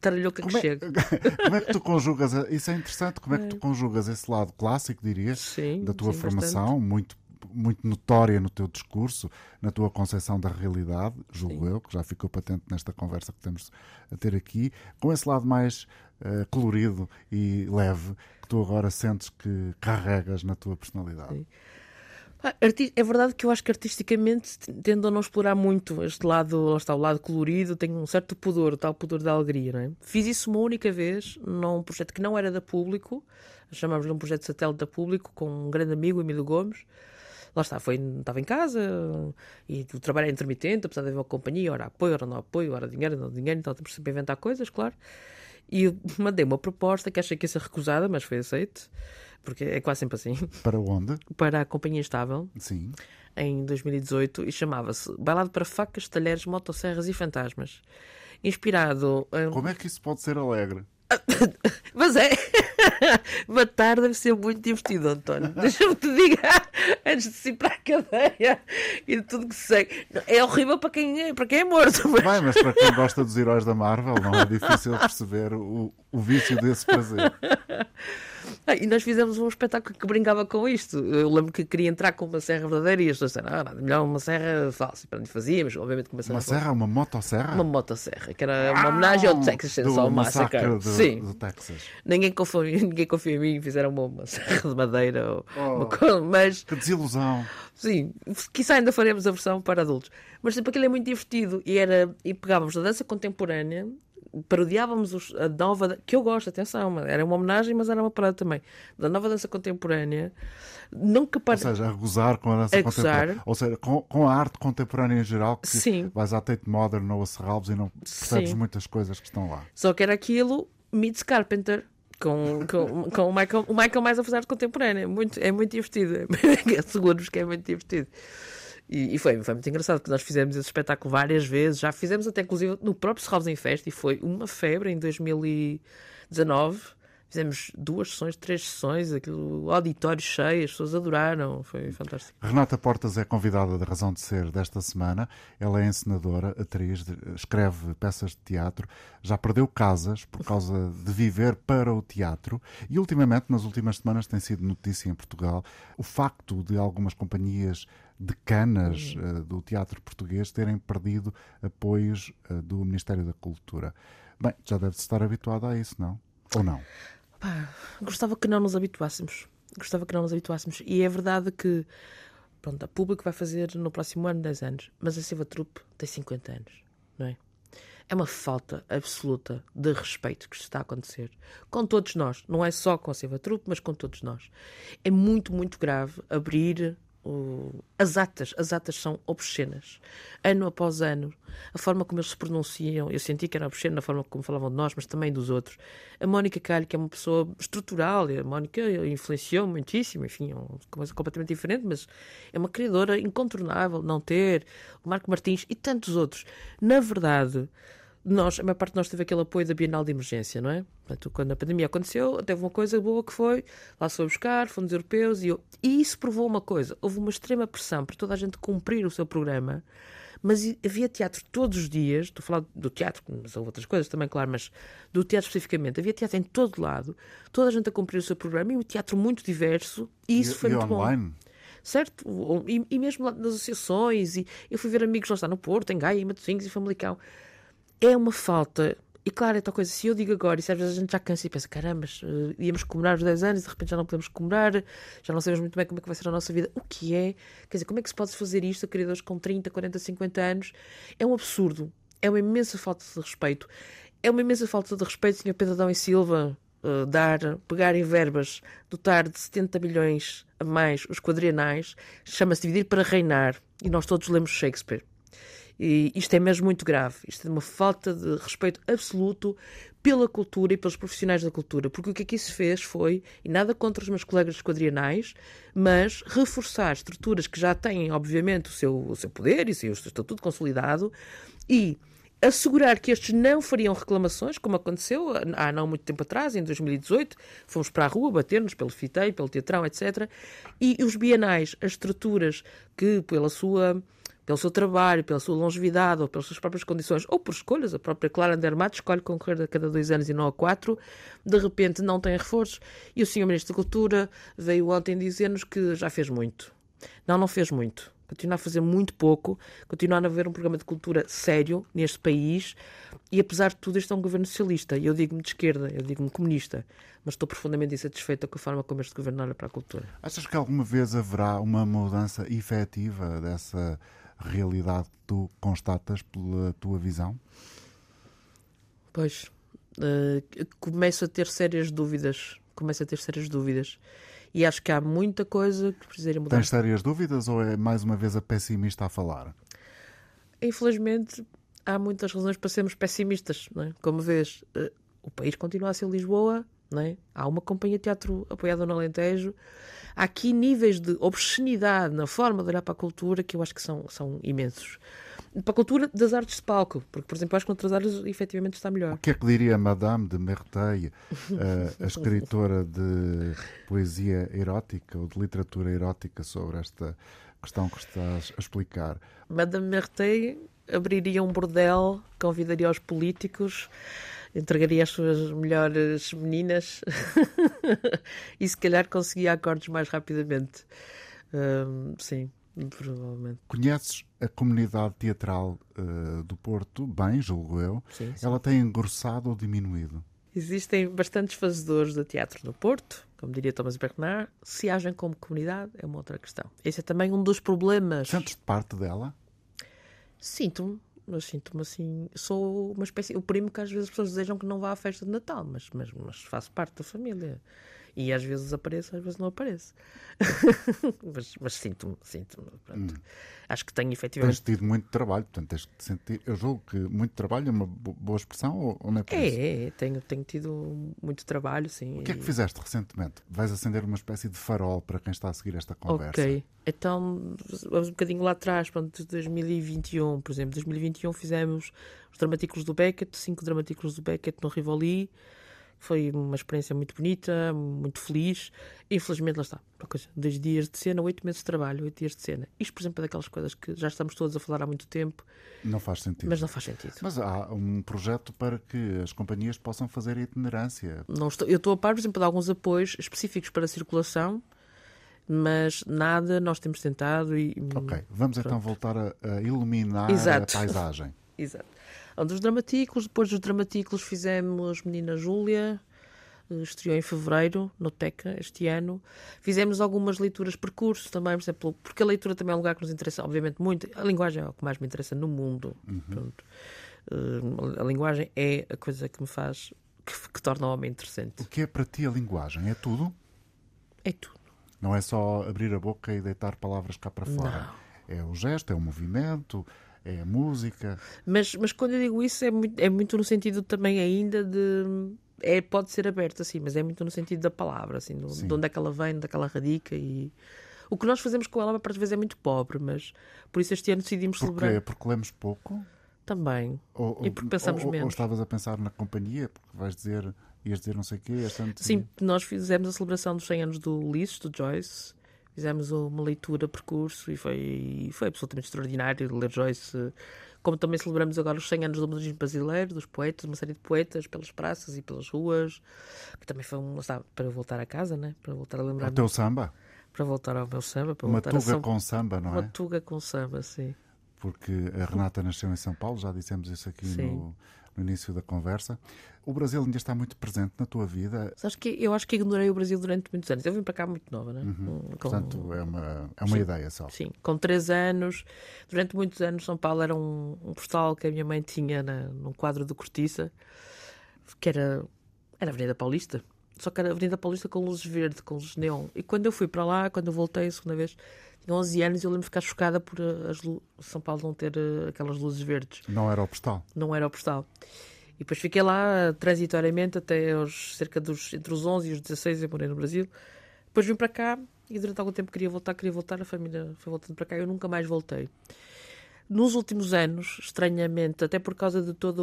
[SPEAKER 3] taralhoca que é, chega. [laughs]
[SPEAKER 2] Como é que tu conjugas? Isso é interessante. Como é que tu conjugas esse lado clássico, dirias,
[SPEAKER 3] sim,
[SPEAKER 2] da tua
[SPEAKER 3] sim,
[SPEAKER 2] formação,
[SPEAKER 3] bastante.
[SPEAKER 2] muito muito notória no teu discurso, na tua concepção da realidade, julgo
[SPEAKER 3] Sim.
[SPEAKER 2] eu, que já ficou patente nesta conversa que temos a ter aqui, com esse lado mais uh, colorido e leve que tu agora sentes que carregas na tua personalidade.
[SPEAKER 3] Sim. É verdade que eu acho que artisticamente tendo a não explorar muito este lado, está, o lado colorido, tenho um certo pudor, tal pudor da alegria, é? Fiz isso uma única vez num projeto que não era da público, chamámos-lhe um projeto satélite da público, com um grande amigo, Emílio Gomes. Lá está, foi, estava em casa e o trabalho é intermitente, apesar de haver uma companhia, ora apoio, ora não apoio, ora dinheiro, não dinheiro, então temos sempre a inventar coisas, claro. E [laughs] mandei uma proposta que achei que ia ser recusada, mas foi aceite, porque é quase sempre assim. [laughs]
[SPEAKER 2] Para onde?
[SPEAKER 3] Para a Companhia Estável.
[SPEAKER 2] Sim.
[SPEAKER 3] Em 2018 e chamava-se Bailado para Facas, Talheres, Motosserras e Fantasmas. Inspirado. Em...
[SPEAKER 2] Como é que isso pode ser alegre? [laughs]
[SPEAKER 3] Mas é. [laughs] Matar deve ser muito divertido, António. [laughs] Deixa-me te dizer, antes de se ir para a cadeia e de tudo que segue. É horrível para quem é, para quem é morto.
[SPEAKER 2] Mas... Bem, mas para quem gosta dos heróis da Marvel, não é difícil perceber o, o vício desse prazer.
[SPEAKER 3] Ah, e nós fizemos um espetáculo que brincava com isto. Eu lembro que queria entrar com uma serra verdadeira e as pessoas disseram, ah, nada, melhor uma serra falsa. Onde fazíamos, obviamente começaram
[SPEAKER 2] Uma serra, uma motosserra?
[SPEAKER 3] Uma motosserra, que era uma homenagem ao Texas Chainsaw Massacre.
[SPEAKER 2] Do,
[SPEAKER 3] Sim.
[SPEAKER 2] do Texas.
[SPEAKER 3] Ninguém confia, [laughs] ninguém confia em mim fizeram uma, uma serra de madeira. Ou
[SPEAKER 2] Oh,
[SPEAKER 3] uma coisa, mas
[SPEAKER 2] Que desilusão.
[SPEAKER 3] Sim, quizá ainda faremos a versão para adultos. Mas tipo, aquilo é muito divertido. E, era, e pegávamos a dança contemporânea, parodiávamos os- a nova. que eu gosto, atenção, era uma homenagem, mas era uma parada também. Da nova dança contemporânea. Nunca
[SPEAKER 2] Ou
[SPEAKER 3] para.
[SPEAKER 2] seja, a gozar com a dança
[SPEAKER 3] A
[SPEAKER 2] contemporânea.
[SPEAKER 3] gozar.
[SPEAKER 2] Ou seja, com, com a arte contemporânea em geral, que
[SPEAKER 3] Sim.
[SPEAKER 2] vais à Tate Modern ou a Serralves e não percebes
[SPEAKER 3] Sim.
[SPEAKER 2] muitas coisas que estão lá.
[SPEAKER 3] Só que era aquilo, Meets Carpenter. Com, com, com o, Michael, o Michael mais a fazer contemporânea. É muito, é muito divertido. [laughs] Asseguro-vos que é muito divertido. E, e foi, foi muito engraçado que nós fizemos esse espetáculo várias vezes. Já fizemos até, inclusive, no próprio Serralves em Festa e foi uma febre em 2019. Fizemos duas sessões, três sessões, aquilo, auditório cheio, as pessoas adoraram. Foi fantástico.
[SPEAKER 2] Renata Portas é convidada da Razão de Ser desta semana. Ela é encenadora, atriz, escreve peças de teatro. Já perdeu casas por causa de viver para o teatro. E ultimamente, nas últimas semanas, tem sido notícia em Portugal o facto de algumas companhias decanas eh, do teatro português terem perdido apoios eh, do Ministério da Cultura. Bem, já deve estar habituada a isso, não? Ou não?
[SPEAKER 3] Pá, gostava que não nos habituássemos. Gostava que não nos habituássemos. E é verdade que pronto, a público vai fazer no próximo ano 10 anos, mas a Silva Trupe tem 50 anos, não é? É uma falta absoluta de respeito que está a acontecer com todos nós. Não é só com a Silva Trupe, mas com todos nós. É muito, muito grave abrir as atas. As atas são obscenas. Ano após ano, a forma como eles se pronunciam, eu senti que era obsceno na forma como falavam de nós, mas também dos outros. A Mónica Calho, que é uma pessoa estrutural, a Mónica influenciou muitíssimo, enfim, é uma coisa completamente diferente, mas é uma criadora incontornável, não ter, o Marco Martins e tantos outros. Na verdade, nós, a maior parte de nós teve aquele apoio da Bienal de Emergência, não é? Portanto, quando a pandemia aconteceu, teve uma coisa boa que foi, lá se foi buscar, fundos europeus, e, eu- e isso provou uma coisa, houve uma extrema pressão para toda a gente cumprir o seu programa, mas havia teatro todos os dias, estou a falar do teatro, mas houve outras coisas também, claro, mas do teatro especificamente, havia teatro em todo lado, toda a gente a cumprir o seu programa, e um teatro muito diverso, e isso
[SPEAKER 2] e,
[SPEAKER 3] foi
[SPEAKER 2] e
[SPEAKER 3] muito bom
[SPEAKER 2] online?
[SPEAKER 3] certo? O- E, e mesmo lá nas associações, e eu fui ver amigos lá está no Porto, em Gaia, em Matosinhos e Famalicão. É uma falta E claro, é tal coisa, se eu digo agora, e às vezes a gente já cansa e pensa, caramba, uh, íamos comemorar os 10 anos de repente já não podemos comemorar, já não sabemos muito bem como é que vai ser a nossa vida. O que é? Quer dizer, como é que se pode fazer isto a criadores com 30, 40, 50 anos? É um absurdo. É uma imensa falta de respeito. É uma imensa falta de respeito, Sr. Pedro Adão e Silva, uh, dar, pegar em verbas, dotar de 70 milhões a mais os quadrienais, chama-se dividir para reinar. E nós todos lemos Shakespeare. E isto é mesmo muito grave. Isto é uma falta de respeito absoluto pela cultura e pelos profissionais da cultura. Porque o que aqui se fez foi, e nada contra os meus colegas quadrienais, mas reforçar estruturas que já têm, obviamente, o seu, o seu poder e o seu estatuto consolidado e assegurar que estes não fariam reclamações, como aconteceu há não muito tempo atrás, em 2018, fomos para a rua bater-nos pelo FITEI, pelo Teatrão, etc. E os bienais, as estruturas que, pela sua, pelo seu trabalho, pela sua longevidade, ou pelas suas próprias condições, ou por escolhas, a própria Clara Andermatt escolhe concorrer a cada dois anos e não a quatro, de repente não tem reforços. E o Sr. Ministro da Cultura veio ontem dizer-nos que já fez muito. Não, não fez muito continuar a fazer muito pouco, continuar a haver um programa de cultura sério neste país e, apesar de tudo, este é um governo socialista. Eu digo-me de esquerda, eu digo-me comunista, mas estou profundamente insatisfeita com a forma como este governo olha para a cultura.
[SPEAKER 2] Achas que alguma vez haverá uma mudança efetiva dessa realidade que tu constatas pela tua visão?
[SPEAKER 3] Pois, uh, começo a ter sérias dúvidas. Começo a ter sérias dúvidas e acho que há muita coisa que precisaria mudar.
[SPEAKER 2] Tens sérias dúvidas ou é mais uma vez a pessimista a falar?
[SPEAKER 3] Infelizmente, há muitas razões para sermos pessimistas. É? Como vês, eh, o país continua a ser Lisboa, não é? há uma companhia de teatro apoiada no Alentejo. Há aqui níveis de obscenidade na forma de olhar para a cultura que eu acho que são, são imensos para a cultura das artes de palco, porque, por exemplo, acho que noutras áreas efetivamente está melhor.
[SPEAKER 2] O que é que diria Madame de Merteuil, a, a escritora de poesia erótica ou de literatura erótica sobre esta questão que estás a explicar?
[SPEAKER 3] Madame Merteuil abriria um bordel, convidaria os políticos, entregaria as suas melhores meninas [laughs] e se calhar conseguia acordos mais rapidamente. Sim. Provavelmente.
[SPEAKER 2] Conheces a comunidade teatral uh, do Porto, bem, julgo eu.
[SPEAKER 3] Sim, sim.
[SPEAKER 2] Ela tem engrossado ou diminuído?
[SPEAKER 3] Existem bastantes fazedores de teatro no Porto, como diria Thomas Bernard. Se agem como comunidade é uma outra questão. Esse é também um dos problemas.
[SPEAKER 2] Sentes parte dela?
[SPEAKER 3] Sinto-me, mas sinto-me assim. Sou uma espécie. O primo que às vezes as pessoas desejam que não vá à festa de Natal, mas, mas, mas faço parte da família. E às vezes apareço, às vezes não apareço. [laughs] mas, mas sinto-me, sinto-me. Hum. Acho que tenho efetivamente.
[SPEAKER 2] Tens tido muito trabalho, portanto, tens de sentir. Eu julgo que muito trabalho é uma boa expressão ou, ou não é por
[SPEAKER 3] é,
[SPEAKER 2] isso?
[SPEAKER 3] É, tenho, tenho tido muito trabalho, sim.
[SPEAKER 2] O que é que fizeste recentemente? Vais acender uma espécie de farol para quem está a seguir esta conversa.
[SPEAKER 3] Ok, então vamos um bocadinho lá atrás, pronto, 2021, por exemplo. 2021 fizemos os dramatículos do Beckett, cinco dramatículos do Beckett no Rivoli. Foi uma experiência muito bonita, muito feliz. Infelizmente, lá está. Uma coisa, dois dias de cena, oito meses de trabalho, oito dias de cena. Isto, por exemplo, é daquelas coisas que já estamos todos a falar há muito tempo.
[SPEAKER 2] Não faz sentido.
[SPEAKER 3] Mas não faz sentido.
[SPEAKER 2] Mas há um projeto para que as companhias possam fazer a itinerância.
[SPEAKER 3] Não estou, eu estou a par, por exemplo, de alguns apoios específicos para a circulação mas nada nós temos tentado e.
[SPEAKER 2] Ok, vamos então Pronto. então voltar a, a iluminar Exato. a paisagem. [laughs]
[SPEAKER 3] Exato. Dos dramatículos, depois dos dramatículos fizemos Menina Júlia, eh, estreou em fevereiro, no TECA, este ano. Fizemos algumas leituras percurso também, por exemplo, porque a leitura também é um lugar que nos interessa, obviamente, muito. A linguagem é o que mais me interessa no mundo. Uhum. Uh, a linguagem é a coisa que me faz, que, que torna o homem interessante.
[SPEAKER 2] O que é para ti a linguagem? É tudo?
[SPEAKER 3] É tudo.
[SPEAKER 2] Não é só abrir a boca e deitar palavras cá para fora. Não. É o gesto, é o movimento, é a música.
[SPEAKER 3] Mas, mas quando eu digo isso é muito, é muito no sentido também ainda de. É, pode ser aberto assim, mas é muito no sentido da palavra, assim, do, de onde é que ela vem, onde é que ela radica e. O que nós fazemos com ela, para vezes, é muito pobre, mas por isso este ano decidimos
[SPEAKER 2] Porquê?
[SPEAKER 3] celebrar.
[SPEAKER 2] Porque lemos pouco?
[SPEAKER 3] Também.
[SPEAKER 2] Ou,
[SPEAKER 3] e porque pensamos
[SPEAKER 2] ou,
[SPEAKER 3] menos.
[SPEAKER 2] Ou estavas a pensar na companhia, porque vais dizer, ias dizer não sei o quê.
[SPEAKER 3] Sim, nós fizemos a celebração dos 100 anos do Ulisses, do Joyce, Fizemos uma leitura, percurso, e foi, foi absolutamente extraordinário ler Joyce. Como também celebramos agora os 100 anos do modernismo brasileiro, dos poetas, uma série de poetas pelas praças e pelas ruas, que também foi um, sabe, para voltar a casa, né? para voltar a lembrar.
[SPEAKER 2] O teu samba?
[SPEAKER 3] Para voltar ao meu samba. Para
[SPEAKER 2] uma tuga
[SPEAKER 3] São...
[SPEAKER 2] com samba, não é?
[SPEAKER 3] Uma tuga com samba, sim
[SPEAKER 2] porque a Renata nasceu em São Paulo, já dissemos isso aqui no, no início da conversa. O Brasil ainda está muito presente na tua vida.
[SPEAKER 3] Sabes que eu acho que ignorei o Brasil durante muitos anos. Eu vim para cá muito nova, né?
[SPEAKER 2] Uhum.
[SPEAKER 3] Com-
[SPEAKER 2] Portanto, é uma, é uma
[SPEAKER 3] Sim.
[SPEAKER 2] ideia só.
[SPEAKER 3] Sim, com três anos. Durante muitos anos, São Paulo era um, um postal que a minha mãe tinha na, num quadro de cortiça, que era, era a Avenida Paulista. Só que era a Avenida Paulista com luzes verde, com luzes neon. E quando eu fui para lá, quando eu voltei a segunda vez, tinha 11 anos e eu lembro de ficar chocada por eh, as São Paulo não ter eh, aquelas luzes verdes.
[SPEAKER 2] Não era o postal.
[SPEAKER 3] Não era o postal. E depois fiquei lá transitoriamente até aos cerca dos entre os 11 e os 16 eu morei no Brasil. Depois vim para cá e durante algum tempo queria voltar, queria voltar, a família foi voltando para cá e eu nunca mais voltei. Nos últimos anos, estranhamente, até por causa de todo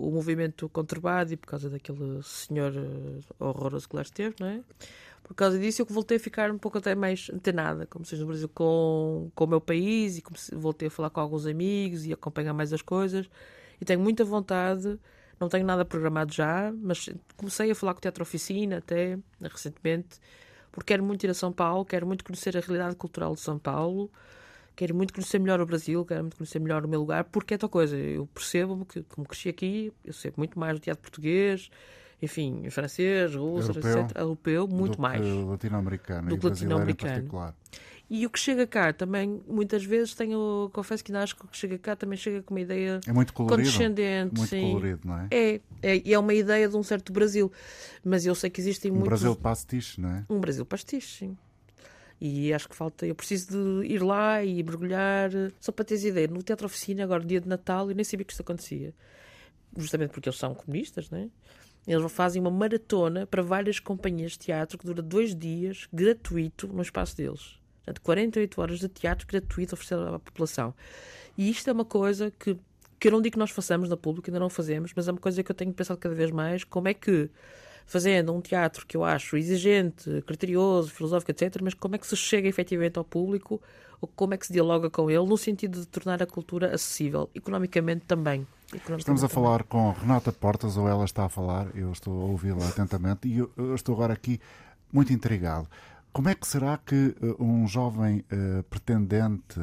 [SPEAKER 3] o, movimento conturbado e por causa daquele senhor eh, horroroso que lá esteve, não é? Por causa disso, eu voltei a ficar um pouco até mais antenada, como seja no Brasil, com, com o meu país e voltei a falar com alguns amigos e acompanhar mais as coisas. E tenho muita vontade, não tenho nada programado já, mas comecei a falar com o Teatro Oficina até recentemente, porque quero muito ir a São Paulo, quero muito conhecer a realidade cultural de São Paulo, quero muito conhecer melhor o Brasil, quero muito conhecer melhor o meu lugar, porque é tal coisa. Eu percebo que, como cresci aqui, eu sei muito mais do teatro português, enfim, francês, russo,
[SPEAKER 2] Europeu.
[SPEAKER 3] etc. Europeu, muito
[SPEAKER 2] do
[SPEAKER 3] mais.
[SPEAKER 2] Latino-americano
[SPEAKER 3] Do
[SPEAKER 2] e
[SPEAKER 3] que
[SPEAKER 2] brasileiro em
[SPEAKER 3] latino-americano.
[SPEAKER 2] particular.
[SPEAKER 3] E o que chega cá também, muitas vezes, tenho, confesso que ainda acho que o que chega cá também chega com uma ideia
[SPEAKER 2] É muito colorido.
[SPEAKER 3] condescendente.
[SPEAKER 2] Muito
[SPEAKER 3] sim.
[SPEAKER 2] colorido, não é?
[SPEAKER 3] É, é, é uma ideia de um certo Brasil. Mas eu sei que existem
[SPEAKER 2] Um
[SPEAKER 3] muitos.
[SPEAKER 2] Brasil pastiche, não é?
[SPEAKER 3] Um Brasil pastiche, sim. E acho que falta. Eu preciso de ir lá e mergulhar. Só para teres ideia, no Teatro Oficina, agora, dia de Natal, eu nem sabia que isto acontecia. Justamente porque eles são comunistas, né? Eles fazem uma maratona para várias companhias de teatro que dura dois dias, gratuito, no espaço deles. Portanto, 48 horas de teatro gratuito oferecido à população. E isto é uma coisa que, que eu não digo que nós façamos na pública, ainda não fazemos, mas é uma coisa que eu tenho pensado cada vez mais, como é que, fazendo um teatro que eu acho exigente, criterioso, filosófico, etc., mas como é que se chega efetivamente ao público, ou como é que se dialoga com ele, no sentido de tornar a cultura acessível, economicamente também.
[SPEAKER 2] Estamos a falar com Renata Portas, ou ela está a falar, eu estou a ouvi-la atentamente, e eu, eu estou agora aqui muito intrigado. Como é que será que eh, um jovem eh, pretendente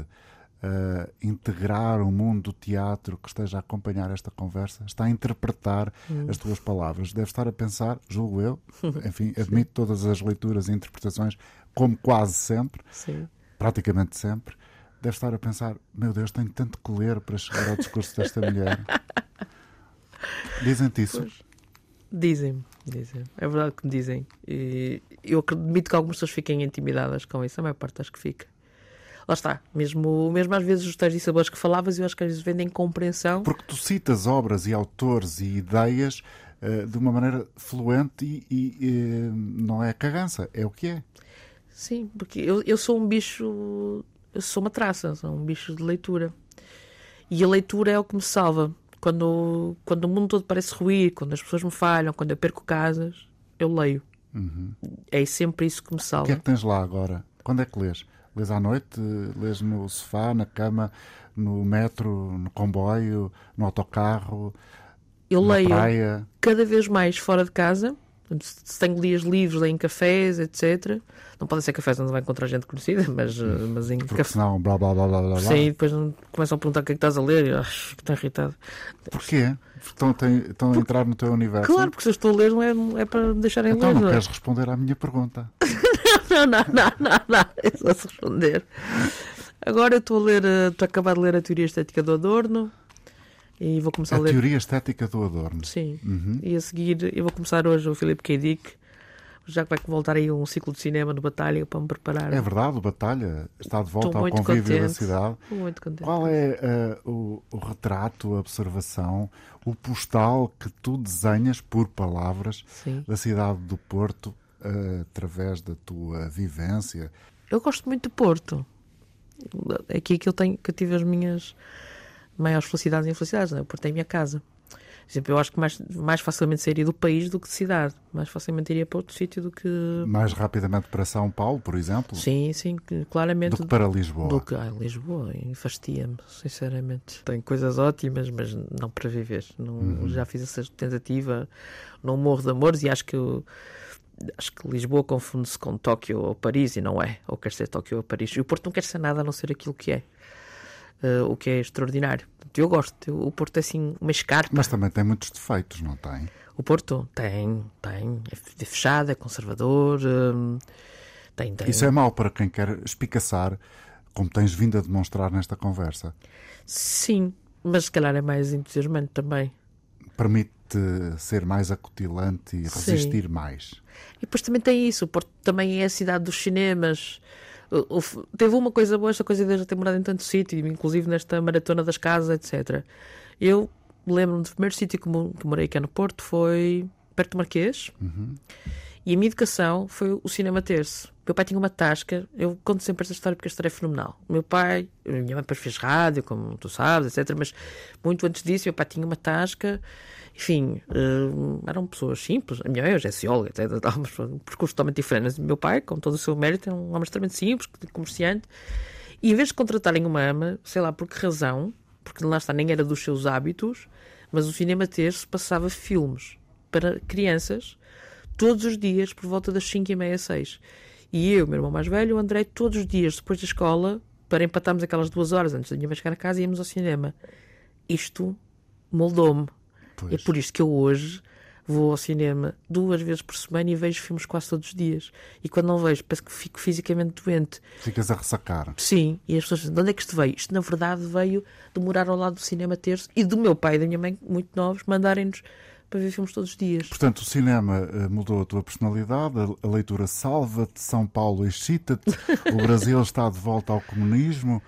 [SPEAKER 2] eh, integrar o mundo do teatro que esteja a acompanhar esta conversa está a interpretar as tuas palavras? Deve estar a pensar, julgo eu, [laughs] enfim, admito todas as leituras e interpretações, como quase sempre,
[SPEAKER 3] Sim.
[SPEAKER 2] praticamente sempre, deve estar a pensar: meu Deus, tenho tanto que ler para chegar ao discurso desta mulher. [laughs] Dizem-te isso.
[SPEAKER 3] Dizem, dizem. É verdade que me dizem. E eu admito que algumas pessoas fiquem intimidadas com isso. A maior parte acho que fica. Lá está. Mesmo, mesmo às vezes os tais e sabores que falavas, eu acho que às vezes vendem compreensão.
[SPEAKER 2] Porque tu citas obras e autores e ideias eh, de uma maneira fluente e, e, eh, não é cagança, é o que é.
[SPEAKER 3] Sim, porque eu, eu sou um bicho. Eu sou uma traça, sou um bicho de leitura. E a leitura é o que me salva. Quando, quando o mundo todo parece ruir, quando as pessoas me falham, quando eu perco casas, eu leio. É sempre isso que me
[SPEAKER 2] O que
[SPEAKER 3] salva.
[SPEAKER 2] é que tens lá agora? Quando é que lês? Lês à noite? Lês no sofá, na cama, no metro, no comboio, no autocarro,
[SPEAKER 3] Eu
[SPEAKER 2] na
[SPEAKER 3] leio
[SPEAKER 2] praia?
[SPEAKER 3] cada vez mais fora de casa. Se tenho dias livres, leio em cafés, etc. Não podem ser cafés onde vai encontrar gente conhecida, [laughs] mas, mas em
[SPEAKER 2] Porque
[SPEAKER 3] cafés.
[SPEAKER 2] senão, blá blá blá blá blá.
[SPEAKER 3] Sim, depois começam a perguntar o que é que estás a ler e eu acho que estou irritado.
[SPEAKER 2] Porquê? Porque estão, estão a entrar no teu universo.
[SPEAKER 3] Claro, porque se eu estou a ler não é, é para me deixarem
[SPEAKER 2] Então
[SPEAKER 3] ler.
[SPEAKER 2] não
[SPEAKER 3] não é?
[SPEAKER 2] queres responder à minha pergunta. [laughs] [laughs]
[SPEAKER 3] Não, não, não, não, não. É só se responder. Agora eu estou a ler, eh, estou a acabar de ler a teoria estética do Adorno e vou começar
[SPEAKER 2] A
[SPEAKER 3] a ler.
[SPEAKER 2] teoria estética do adorno.
[SPEAKER 3] Sim.
[SPEAKER 2] Uhum.
[SPEAKER 3] E a seguir eu vou começar hoje o Filipe K. Dick, já que vai voltar aí um ciclo de cinema no Batalha para me preparar.
[SPEAKER 2] É verdade, o Batalha está de volta
[SPEAKER 3] Estou
[SPEAKER 2] ao convívio da
[SPEAKER 3] contente.
[SPEAKER 2] cidade.
[SPEAKER 3] Estou muito contente.
[SPEAKER 2] Qual é eh, o, o retrato, a observação, o postal que tu desenhas por palavras
[SPEAKER 3] Sim.
[SPEAKER 2] da cidade do Porto através da tua vivência?
[SPEAKER 3] Eu gosto muito do Porto. É aqui que eu tenho que eu tive as minhas maiores felicidades e infelicidades, não é? O Porto é a minha casa. Por exemplo, eu acho que mais, mais facilmente sairia do país do que de cidade. Mais facilmente iria para outro sítio do que.
[SPEAKER 2] Mais rapidamente para São Paulo, por exemplo,
[SPEAKER 3] Sim, sim, claramente.
[SPEAKER 2] do que para Lisboa.
[SPEAKER 3] do que ah, Lisboa. Infastia-me, sinceramente. Tem coisas ótimas, mas não para viver. Não,
[SPEAKER 2] Uhum.
[SPEAKER 3] Já fiz essa tentativa, não morro de amores e acho que. eu- Acho que Lisboa confunde-se com Tóquio ou Paris e não é. Ou quer ser Tóquio ou Paris. E o Porto não quer ser nada a não ser aquilo que é. uh, o que é extraordinário. Eu gosto, o Porto é assim uma escarpa.
[SPEAKER 2] Mas também tem muitos defeitos, não tem?
[SPEAKER 3] O Porto tem, tem, é fechado, é conservador, hum, tem, tem.
[SPEAKER 2] Isso é mau para quem quer espicaçar, como tens vindo a demonstrar nesta conversa.
[SPEAKER 3] Sim, mas se calhar é mais entusiasmante também.
[SPEAKER 2] Permite ser mais acutilante e resistir Sim. mais.
[SPEAKER 3] E depois também tem isso, o Porto também é a cidade dos cinemas. Teve uma coisa boa, esta coisa de já ter morado em tanto sítio, inclusive nesta maratona das casas, etc. Eu lembro-me do primeiro sítio que, morei aqui no Porto foi perto do Marquês.
[SPEAKER 2] Uhum.
[SPEAKER 3] E a minha educação foi o cinema terço. Meu pai tinha uma tasca, eu conto sempre esta história porque a história é fenomenal. Meu pai, a minha mãe depois fez rádio, como tu sabes, etc. Mas muito antes disso, meu pai tinha uma tasca, enfim, uh, eram pessoas simples. A minha mãe hoje é etc. [laughs] Mas um percurso totalmente diferente. Mas meu pai, com todo o seu mérito, é um homem extremamente simples, comerciante. E em vez de contratarem uma ama, sei lá por que razão, porque lá está, nem era dos seus hábitos, mas o cinema terço passava filmes para crianças todos os dias por volta das 5 e meia, 6. E eu, meu irmão mais velho, o André, todos os dias depois da escola, para empatarmos aquelas duas horas antes da minha mãe chegar a casa, íamos ao cinema. Isto moldou-me. É por isto que eu hoje vou ao cinema duas vezes por semana e vejo filmes quase todos os dias. E quando não vejo, parece que fico fisicamente doente.
[SPEAKER 2] Ficas a ressacar.
[SPEAKER 3] Sim, e as pessoas dizem: de onde é que isto veio? Isto, na verdade, veio de morar ao lado do cinema terço e do meu pai e da minha mãe, muito novos, mandarem-nos para ver filmes todos os dias.
[SPEAKER 2] Portanto, o cinema eh, mudou a tua personalidade, a leitura salva-te, São Paulo excita-te, [laughs] o Brasil está de volta ao comunismo,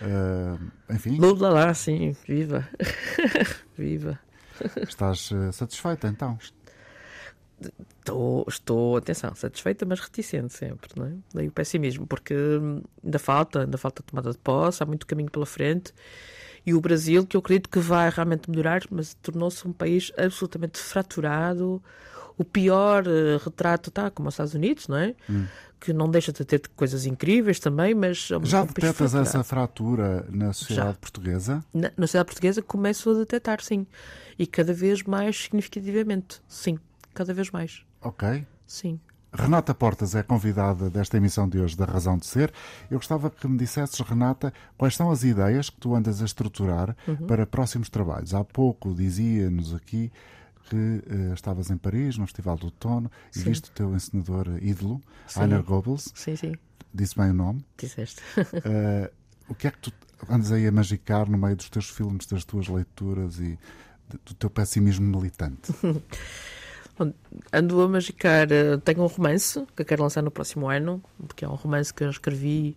[SPEAKER 2] uh, enfim.
[SPEAKER 3] Lula lá, sim, viva, [laughs] viva.
[SPEAKER 2] Estás uh, satisfeita então?
[SPEAKER 3] Estou, estou, atenção, satisfeita, mas reticente sempre, não é? Daí o pessimismo, porque ainda falta, ainda falta tomada de posse, há muito caminho pela frente e o Brasil, que eu acredito que vai realmente melhorar, mas tornou-se um país absolutamente fraturado. O pior uh, retrato está como os Estados Unidos, não é?
[SPEAKER 2] Hum.
[SPEAKER 3] Que não deixa de ter coisas incríveis também, mas.
[SPEAKER 2] É Já um detectas essa fratura na sociedade Já. portuguesa?
[SPEAKER 3] Na, na sociedade portuguesa começo a detectar, sim. E cada vez mais significativamente, sim. Cada vez mais.
[SPEAKER 2] Ok.
[SPEAKER 3] Sim.
[SPEAKER 2] Renata Portas é convidada desta emissão de hoje da Razão de Ser. Eu gostava que me dissesses, Renata, quais são as ideias que tu andas a estruturar uhum. para próximos trabalhos. Há pouco dizia-nos aqui que uh, estavas em Paris, no Festival do Outono, sim. e viste o teu encenador ídolo, Einer Goebbels.
[SPEAKER 3] Sim, sim.
[SPEAKER 2] Disse bem o nome?
[SPEAKER 3] Disseste.
[SPEAKER 2] uh, [laughs] o que é que tu andas aí a magicar no meio dos teus filmes, das tuas leituras e do teu pessimismo militante? [laughs]
[SPEAKER 3] ando a magicar. Eh, tenho um romance que quero lançar no próximo ano, porque é um romance que eu escrevi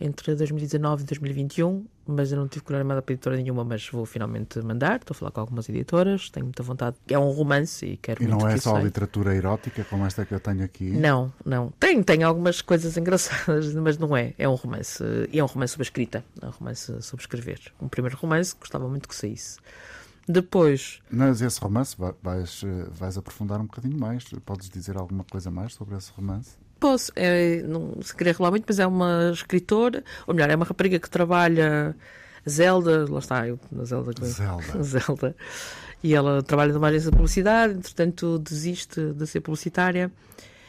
[SPEAKER 3] entre 2019 e 2021, mas eu não tive coragem mandar para editora nenhuma, mas vou finalmente mandar. Estou a falar com algumas editoras, tenho muita vontade. É um romance e quero
[SPEAKER 2] E
[SPEAKER 3] não
[SPEAKER 2] é só literatura erótica como esta que eu tenho aqui?
[SPEAKER 3] Não, não. Tem, tem algumas coisas engraçadas, [laughs] mas não é. É um romance. E é um romance sobre escrita. É um romance sobre escrever. Um primeiro romance que gostava muito que saísse. Depois.
[SPEAKER 2] Mas esse romance vais, eh, vais aprofundar um bocadinho mais. Podes dizer alguma coisa mais sobre esse romance?
[SPEAKER 3] Posso, é, não se queria revelar muito, mas é uma escritora, ou melhor, é uma rapariga que trabalha Zelda, lá está, eu, na Zelda.
[SPEAKER 2] Zelda. [laughs]
[SPEAKER 3] Zelda. E ela trabalha numa agência de publicidade, entretanto desiste de ser publicitária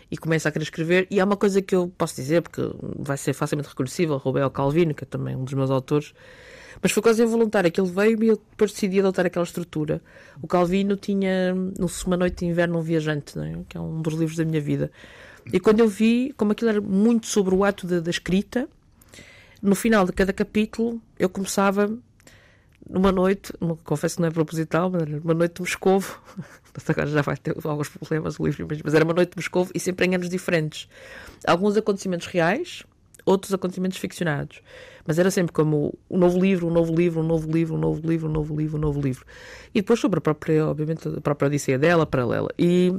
[SPEAKER 3] e começa a querer escrever. E há uma coisa que eu posso dizer, porque vai ser facilmente reconhecível, Rubel Calvino, que é também um dos meus autores, mas foi quase involuntário ele veio e eu depois decidi adotar aquela estrutura. O Calvino tinha, no Uma Noite de Inverno, um Viajante, é? que é um dos livros da minha vida. E quando eu vi, como aquilo era muito sobre o ato da, escrita, no final de cada capítulo eu começava numa noite, confesso que não é proposital, mas era uma noite de Moscovo. [laughs] Agora já vai ter alguns problemas o livro, mas era uma noite de Moscovo e sempre em anos diferentes. Alguns acontecimentos reais, outros acontecimentos ficcionados. Mas era sempre como um novo livro, um novo livro, um novo livro, um novo livro, um novo livro, um novo livro. E depois sobre a própria, obviamente, a própria Odisseia dela, paralela. E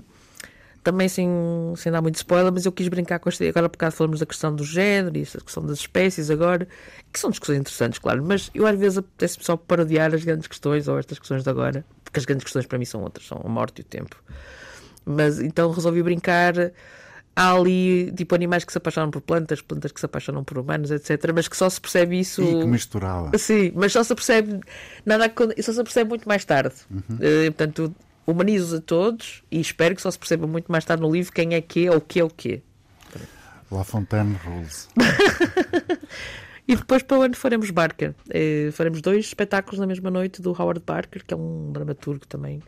[SPEAKER 3] também sem, sem dar muito spoiler, mas eu quis brincar com esta. Agora, por bocado, falamos da questão do género e a questão das espécies, agora, que são discussões interessantes, claro, mas eu às vezes apetece só parodiar as grandes questões ou estas questões de agora, porque as grandes questões para mim são outras, são a morte e o tempo. Mas então resolvi brincar há ali tipo animais que se apaixonam por plantas, plantas que se apaixonam por humanos, etc. Mas que só se percebe isso.
[SPEAKER 2] E que misturava.
[SPEAKER 3] Sim, mas só se percebe nada só se percebe muito mais tarde. Uhum. Uh, portanto, humanizo a todos e espero que só se perceba muito mais tarde no livro quem é que é ou o que é o que
[SPEAKER 2] La Fontaine Rules. [laughs]
[SPEAKER 3] E depois para o ano faremos Barker. Eh, faremos dois espetáculos na mesma noite do Howard Barker, que é um dramaturgo também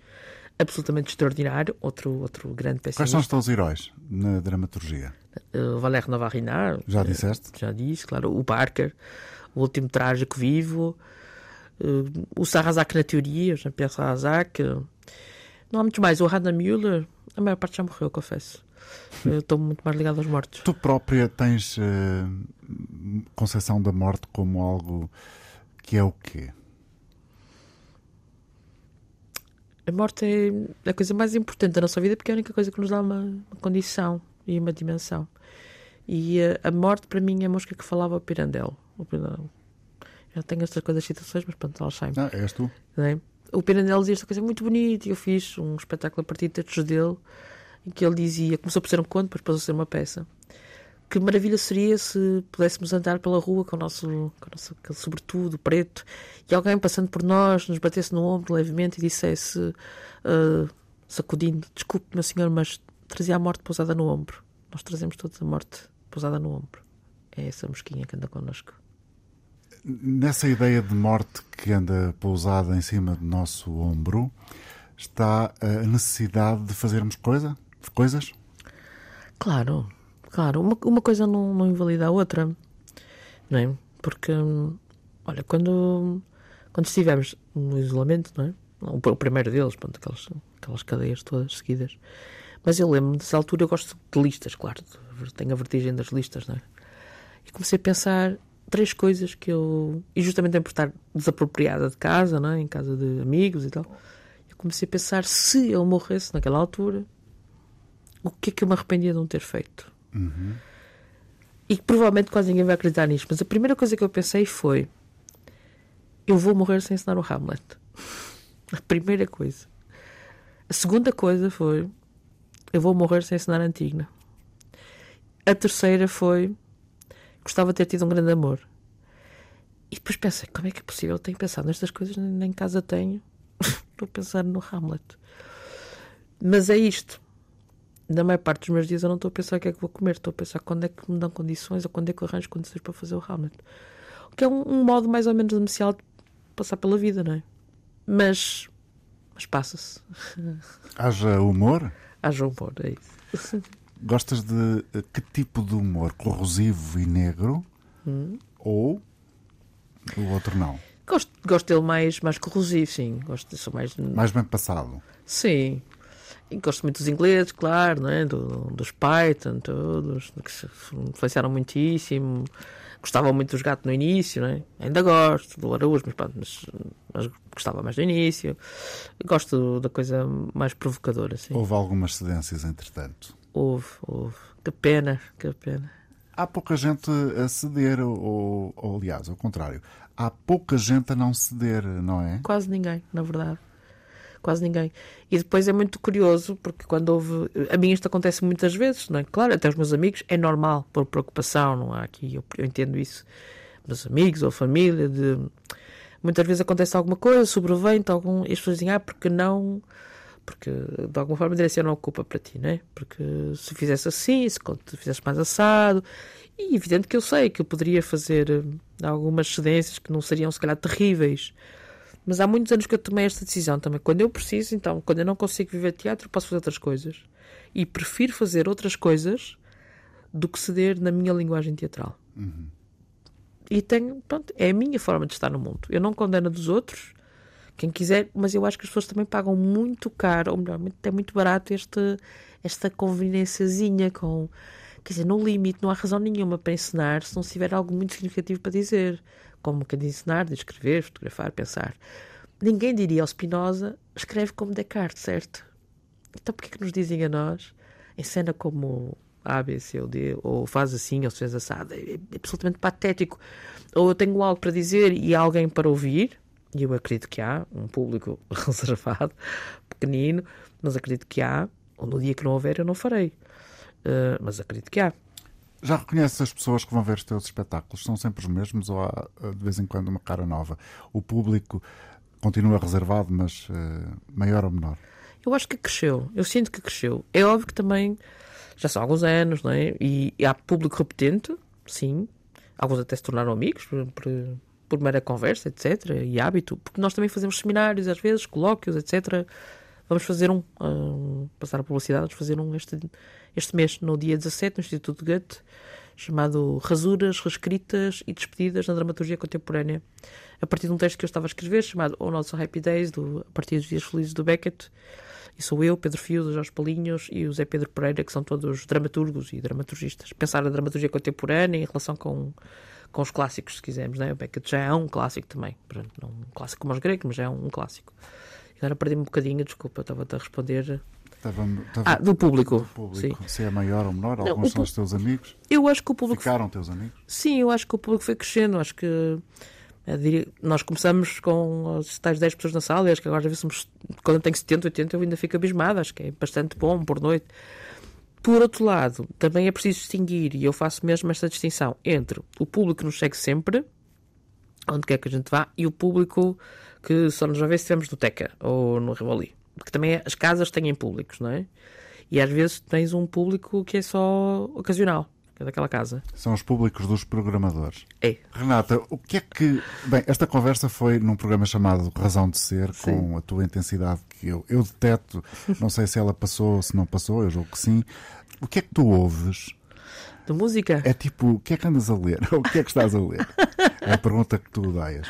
[SPEAKER 3] absolutamente extraordinário, outro, outro grande
[SPEAKER 2] Quais
[SPEAKER 3] pessimista.
[SPEAKER 2] são os teus heróis na dramaturgia?
[SPEAKER 3] Uh, Valério Navarrinard.
[SPEAKER 2] Já
[SPEAKER 3] uh,
[SPEAKER 2] disseste?
[SPEAKER 3] Já disse, claro. O Barker, o último trágico vivo. Uh, o Sarrazak na teoria, Jean-Pierre Sarrazak. uh, não há muitos mais. O Hannah Müller, a maior parte já morreu, confesso. Estou muito mais ligado aos mortos.
[SPEAKER 2] Tu própria tens eh, concepção da morte como algo que é o quê?
[SPEAKER 3] A morte é a coisa mais importante da nossa vida porque é a única coisa que nos dá uma, uma condição e uma dimensão. E uh, a morte, para mim, é a mosca que falava ao Pirandello. O Pirandello. Já tenho estas coisas, citações, mas pronto, saem.
[SPEAKER 2] Ah, és tu?
[SPEAKER 3] é? O Pirandello dizia esta coisa muito bonita e eu fiz um espetáculo a partir de textos dele em que ele dizia, começou por ser um conto, depois passou a ser uma peça. Que maravilha seria se pudéssemos andar pela rua com o nosso, com o nosso sobretudo preto e alguém passando por nós nos batesse no ombro levemente e dissesse, ah, sacudindo: Desculpe, meu senhor, mas trazia a morte pousada no ombro. Nós trazemos todos a morte pousada no ombro. É essa mosquinha que anda connosco.
[SPEAKER 2] Nessa ideia de morte que anda pousada em cima do nosso ombro está a necessidade de fazermos coisa, coisas?
[SPEAKER 3] Claro, claro. Uma, uma coisa não, não invalida a outra, não é? Porque, olha, quando, quando estivemos no isolamento, não é? O, primeiro deles, pronto, aquelas, aquelas cadeias todas seguidas. Mas eu lembro-me, dessa altura, eu gosto de listas, claro. Tenho a vertigem das listas, não é? E comecei a pensar três coisas que eu. E justamente por estar desapropriada de casa, não é? Em casa de amigos e tal. Eu comecei a pensar se eu morresse naquela altura, o que é que eu me arrependia de não ter feito? E que provavelmente quase ninguém vai acreditar nisto, mas a primeira coisa que eu pensei foi: eu vou morrer sem ensinar o Hamlet. A primeira coisa. A segunda coisa foi: eu vou morrer sem ensinar a Antigna. A terceira foi: gostava de ter tido um grande amor. E depois pensei: como é que é possível? Eu tenho pensado nestas coisas, nem em casa tenho. [laughs] Estou a pensar no Hamlet. Mas é isto na maior parte dos meus dias eu não estou a pensar o que é que vou comer, estou a pensar quando é que me dão condições ou quando é que eu arranjo condições para fazer o Hamlet. O que é um, um modo mais ou menos inicial de passar pela vida, não é? Mas, mas passa-se. [laughs]
[SPEAKER 2] Haja humor?
[SPEAKER 3] Haja humor, é isso. [laughs]
[SPEAKER 2] Gostas de eh, que tipo de humor? Corrosivo e negro? Ou o outro não?
[SPEAKER 3] Gosto, gosto dele mais, mais corrosivo, sim. Gosto, sou mais.
[SPEAKER 2] Mais bem passado?
[SPEAKER 3] Sim. E gosto muito dos ingleses, claro, não é? Do, dos Python, todos, que se influenciaram muitíssimo. Gostava muito dos gatos no início, não é? Ainda gosto do Araújo, mas, mas, mas gostava mais do início. Gosto da coisa mais provocadora, sim.
[SPEAKER 2] Houve algumas cedências, entretanto.
[SPEAKER 3] Houve, houve. Que pena, que pena.
[SPEAKER 2] Há pouca gente a ceder, ou, ou aliás, ao contrário, há pouca gente a não ceder, não é?
[SPEAKER 3] Quase ninguém, na verdade. Quase ninguém. E depois é muito curioso, porque quando houve. A mim isto acontece muitas vezes, não é? Claro, até os meus amigos, é normal, por preocupação, não há aqui, eu, eu entendo isso. Meus amigos ou família, de. Muitas vezes acontece alguma coisa, sobrevém algum. E as pessoas dizem, ah, porque não. Porque de alguma forma direcionam a culpa para ti, não é? Porque se fizesse assim, se fizesse mais assado. E evidente que eu sei que eu poderia fazer eh, algumas cedências que não seriam, se calhar, terríveis. Mas há muitos anos que eu tomei esta decisão também. Quando eu preciso, então, quando eu não consigo viver teatro, posso fazer outras coisas. E prefiro fazer outras coisas do que ceder na minha linguagem teatral. E tenho, pronto, é a minha forma de estar no mundo. Eu não condeno dos outros, quem quiser, mas eu acho que as pessoas também pagam muito caro, ou melhor, é muito barato este, esta conveniênciazinha com. Quer dizer, no limite, não há razão nenhuma para ensinar se não se tiver algo muito significativo para dizer. Como que de ensinar, de escrever, fotografar, pensar. Ninguém diria ao Spinoza, escreve como Descartes, certo? Então porquê que nos dizem a nós, encena como A, B, C ou D, ou faz assim, ou se fez assado? É, é absolutamente patético. Ou eu tenho algo para dizer e alguém para ouvir, e eu acredito que há, um público [laughs] reservado, pequenino, mas acredito que há, ou no dia que não houver eu não farei. Uh, mas acredito que há.
[SPEAKER 2] Já reconheces as pessoas que vão ver os teus espetáculos? São sempre os mesmos ou há de vez em quando uma cara nova? O público continua reservado, mas uh, maior ou menor?
[SPEAKER 3] Eu acho que cresceu. Eu sinto que cresceu. É óbvio que também já são alguns anos, não é? E, e há público repetente, sim. Alguns até se tornaram amigos por, por, por mera conversa, etc. E hábito, porque nós também fazemos seminários, às vezes, colóquios, etc. Vamos fazer um, uh, passar a publicidade, vamos fazer um este, este mês, no dia 17, no Instituto Goethe, chamado Rasuras, Reescritas e Despedidas na Dramaturgia Contemporânea, a partir de um texto que eu estava a escrever, chamado O Nosso Happy Days, do, a partir dos Dias Felizes do Beckett. E sou eu, Pedro Fio, Jorge Palinhos e o Zé Pedro Pereira, que são todos dramaturgos e dramaturgistas. Pensar a dramaturgia contemporânea em relação com, com os clássicos, se quisermos. Né? O Beckett já é um clássico também. Não um clássico como os gregos, mas já é um clássico. Agora perdi-me um bocadinho, desculpa, estava-te a responder.
[SPEAKER 2] Estava, estava...
[SPEAKER 3] Ah, do público.
[SPEAKER 2] Do público.
[SPEAKER 3] Sim.
[SPEAKER 2] Se é maior ou menor,
[SPEAKER 3] Não,
[SPEAKER 2] alguns são os teus amigos.
[SPEAKER 3] Eu acho que o público.
[SPEAKER 2] Ficaram teus amigos.
[SPEAKER 3] Sim, eu acho que o público foi crescendo. Acho que. diria- nós começamos com as tais 10 pessoas na sala, e acho que agora já vê somos. Quando tenho 70, 80, eu ainda fico abismada. Acho que é bastante bom por noite. Por outro lado, também é preciso distinguir, e eu faço mesmo esta distinção, entre o público que nos segue sempre, onde quer que a gente vá, e o público que só nos vai ver se estivermos no Teca ou no Rivoli. Porque também as casas têm públicos, não é? E às vezes tens um público que é só ocasional, que é daquela casa.
[SPEAKER 2] São os públicos dos programadores.
[SPEAKER 3] É.
[SPEAKER 2] Renata, o que é que. Bem, esta conversa foi num programa chamado Razão de Ser, com a tua intensidade que eu, eu deteto. Não sei se ela passou, se não passou, eu julgo que sim. O que é que tu ouves?
[SPEAKER 3] De música?
[SPEAKER 2] É tipo, o que é que andas a ler? Ou [laughs] o que é que estás a ler? [laughs] É a pergunta que tu odeias.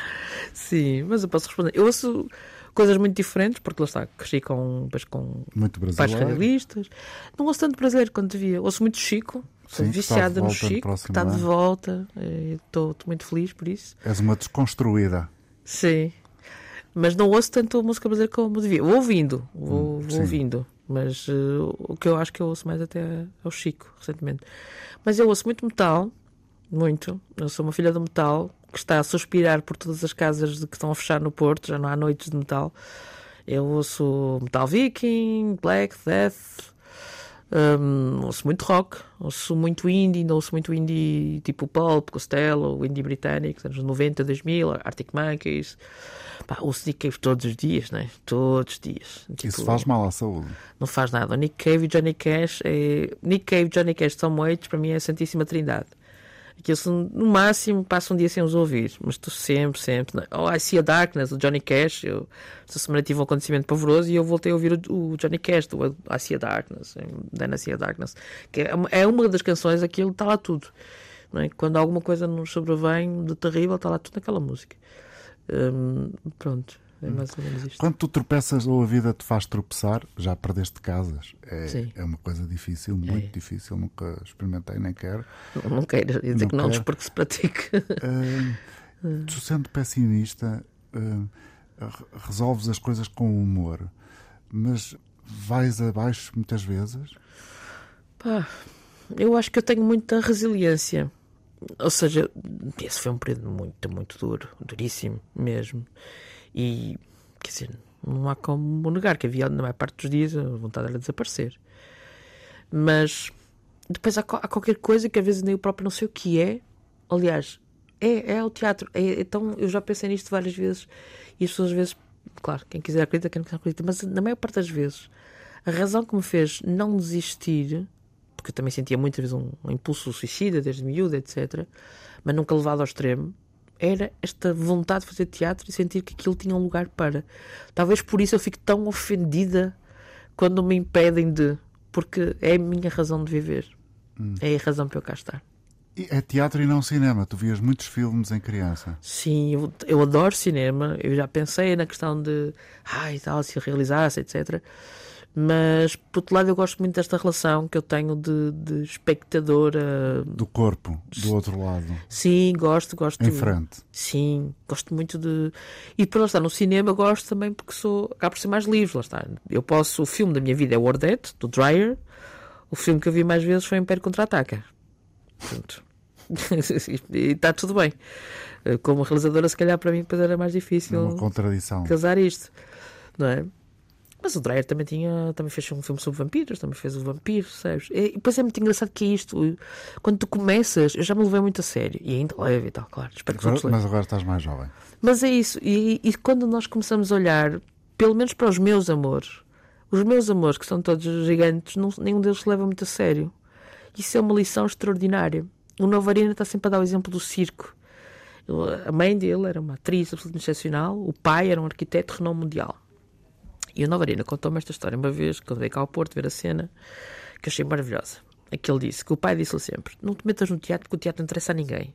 [SPEAKER 3] Sim, mas eu posso responder. Eu ouço coisas muito diferentes, porque lá está, cresci com, com
[SPEAKER 2] Muito
[SPEAKER 3] pais radialistas. Não ouço tanto brasileiro quanto devia. Ouço muito Chico. Sou
[SPEAKER 2] Sim,
[SPEAKER 3] viciada no
[SPEAKER 2] volta no
[SPEAKER 3] Chico, que está de volta. eh, Estou muito feliz por isso.
[SPEAKER 2] És uma desconstruída.
[SPEAKER 3] Sim. Mas não ouço tanto música brasileira como devia. Vou ouvindo, vou, vou
[SPEAKER 2] sim.
[SPEAKER 3] ouvindo. Mas eh, o que eu acho que eu ouço mais até é o Chico, recentemente. Mas eu ouço muito metal, muito. Eu sou uma filha do metal que está a suspirar por todas as casas de que estão a fechar no Porto, já não há noites de metal. Eu ouço metal viking, black, death, hum, ouço muito rock, ouço muito indie, ainda ouço muito indie tipo Pulp, Costello, indie britânico, anos 90, 2000, Arctic Monkeys. Pá, ouço Nick Cave todos os dias, né? Todos os dias. Tipo,
[SPEAKER 2] Isso faz mal à saúde.
[SPEAKER 3] Não faz nada. O Nick Cave e Johnny Cash é... Nick Cave e Johnny Cash são Waits, para mim é a Santíssima Trindade. Sou- no máximo, passo um dia sem os ouvir, mas estou sempre, sempre. né? Oh, I See a Darkness, o Johnny Cash. Eu, esta semana tive um acontecimento pavoroso e eu voltei a ouvir o, o Johnny Cash, do I See a Darkness, Then I See a Darkness. Que é, é uma das canções, aquilo está lá tudo. É? Quando alguma coisa nos sobrevém de terrível, está lá tudo naquela música. Hum, pronto, é mais ou menos isto.
[SPEAKER 2] Quando tu tropeças ou a vida te faz tropeçar, já perdeste casas. É,
[SPEAKER 3] Sim.
[SPEAKER 2] é uma coisa difícil, muito
[SPEAKER 3] É.
[SPEAKER 2] difícil. Nunca experimentei, nem quero.
[SPEAKER 3] Não, não quero dizer
[SPEAKER 2] Não
[SPEAKER 3] que não,
[SPEAKER 2] quero.
[SPEAKER 3] porque se pratica.
[SPEAKER 2] Ah, [laughs] tu sendo pessimista, re- resolves as coisas com humor, mas vais abaixo muitas vezes.
[SPEAKER 3] Pá, eu acho que eu tenho muita resiliência. Ou seja, esse foi um período muito, muito duro, duríssimo mesmo. E, quer dizer, não há como negar que havia, na maior parte dos dias, a vontade era desaparecer. Mas depois há, há qualquer coisa que às vezes nem eu próprio não sei o que é. Aliás, é, é o teatro. É- então eu já pensei nisto várias vezes e as pessoas às vezes, claro, quem quiser acredita, quem não quiser acredita, mas na maior parte das vezes a razão que me fez não desistir, porque eu também sentia muitas vezes um, um impulso suicida desde miúda, etc., mas nunca levado ao extremo, era esta vontade de fazer teatro e sentir que aquilo tinha um lugar para. Talvez por isso eu fico tão ofendida quando me impedem de. Porque é a minha razão de viver. É a razão para eu cá estar.
[SPEAKER 2] E É teatro e não cinema. Tu vias muitos filmes em criança.
[SPEAKER 3] Sim, eu, eu adoro cinema. Eu já pensei na questão de. Ai, tal, se realizasse, etc. Mas, por outro lado, eu gosto muito desta relação que eu tenho de, de espectadora.
[SPEAKER 2] Do corpo, do outro lado,
[SPEAKER 3] Sim, gosto, gosto.
[SPEAKER 2] em frente.
[SPEAKER 3] Sim, gosto muito de. E depois lá está, no cinema gosto também porque sou. acabo por ser mais livre, lá está. Eu posso. O filme da minha vida é o Ordete, do Dreyer. O filme que eu vi mais vezes foi Império Contra-Ataca. Portanto. [laughs] e está tudo bem. Eh, Como realizadora, se calhar para mim depois era mais difícil
[SPEAKER 2] uma contradição.
[SPEAKER 3] casar isto, não é? Mas o Dreyer também tinha, também fez um filme sobre vampiros, também fez o vampiro, sabes? E depois é muito engraçado que é isto. Quando tu começas, eu já me levei muito a sério, e ainda levo e tal, claro. Espero
[SPEAKER 2] Agora- mas agora estás mais jovem.
[SPEAKER 3] Mas é isso, e, e quando nós começamos a olhar, pelo menos para os meus amores, os meus amores, que são todos gigantes, não- nenhum deles se leva muito a sério. Isso é uma lição extraordinária. o Novarina está sempre a dar o exemplo do circo. A mãe dele era uma atriz absolutamente excepcional, o pai era um arquiteto de renome mundial. E o Novarina contou-me esta história uma vez, quando veio cá ao Porto ver a cena, que achei maravilhosa. É que ele disse, que o pai disse-lhe sempre, não te metas no teatro, porque o teatro não interessa a ninguém.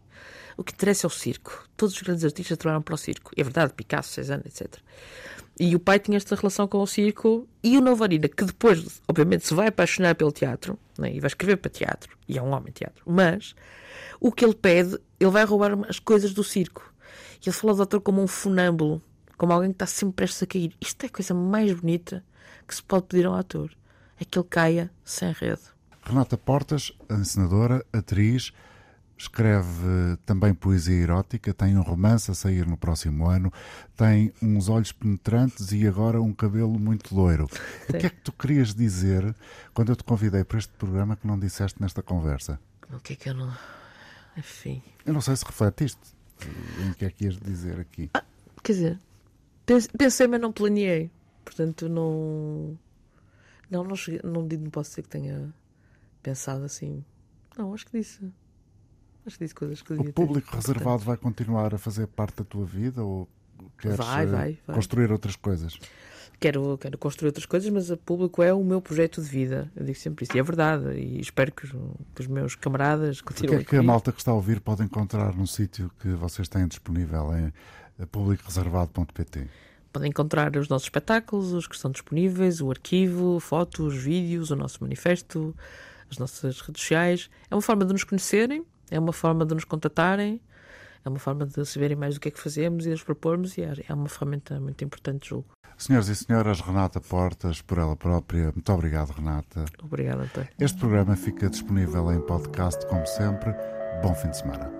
[SPEAKER 3] O que interessa é o circo. Todos os grandes artistas trabalharam para o circo. É verdade, Picasso, Cezanne, etc. E o pai tinha esta relação com o circo e o Novarina, que depois, obviamente, se vai apaixonar pelo teatro né, e vai escrever para teatro, e é um homem teatro, mas o que ele pede, ele vai roubar as coisas do circo. E ele fala do ator como um funâmbulo, como alguém que está sempre prestes a cair. Isto é a coisa mais bonita que se pode pedir a um ator: é que ele caia sem rede.
[SPEAKER 2] Renata Portas, encenadora, atriz, escreve também poesia erótica, tem um romance a sair no próximo ano, tem uns olhos penetrantes e agora um cabelo muito loiro. Sim. O que é que tu querias dizer quando eu te convidei para este programa que não disseste nesta conversa?
[SPEAKER 3] O que é que eu não. Enfim.
[SPEAKER 2] Eu não sei se refletiste em que é que ias dizer aqui.
[SPEAKER 3] Ah, quer dizer, pensei, mas não planeei. Portanto, não. Não, não, cheguei, não, não posso dizer que tenha pensado assim. Não, acho que disse. Acho que disse coisas que
[SPEAKER 2] O público ter. reservado vai continuar a fazer parte da tua vida ou queres vai, vai, vai. construir outras coisas?
[SPEAKER 3] Quero, quero construir outras coisas, mas o público é o meu projeto de vida. Eu digo sempre isso. E é verdade. E espero que os, que os meus camaradas continuem.
[SPEAKER 2] O que é que a malta que está a ouvir pode encontrar num sítio que vocês têm disponível em publicoreservado.pt?
[SPEAKER 3] Podem encontrar os nossos espetáculos, os que estão disponíveis, o arquivo, fotos, vídeos, o nosso manifesto, as nossas redes sociais. É uma forma de nos conhecerem, é uma forma de nos contatarem, é uma forma de saberem mais do que é que fazemos e de nos propormos e é, é uma ferramenta muito importante, julgo.
[SPEAKER 2] Senhoras e senhoras, Renata Portas, por ela própria, muito obrigado, Renata.
[SPEAKER 3] Obrigada, Antônio.
[SPEAKER 2] Este programa fica disponível em podcast, como sempre. Bom fim de semana.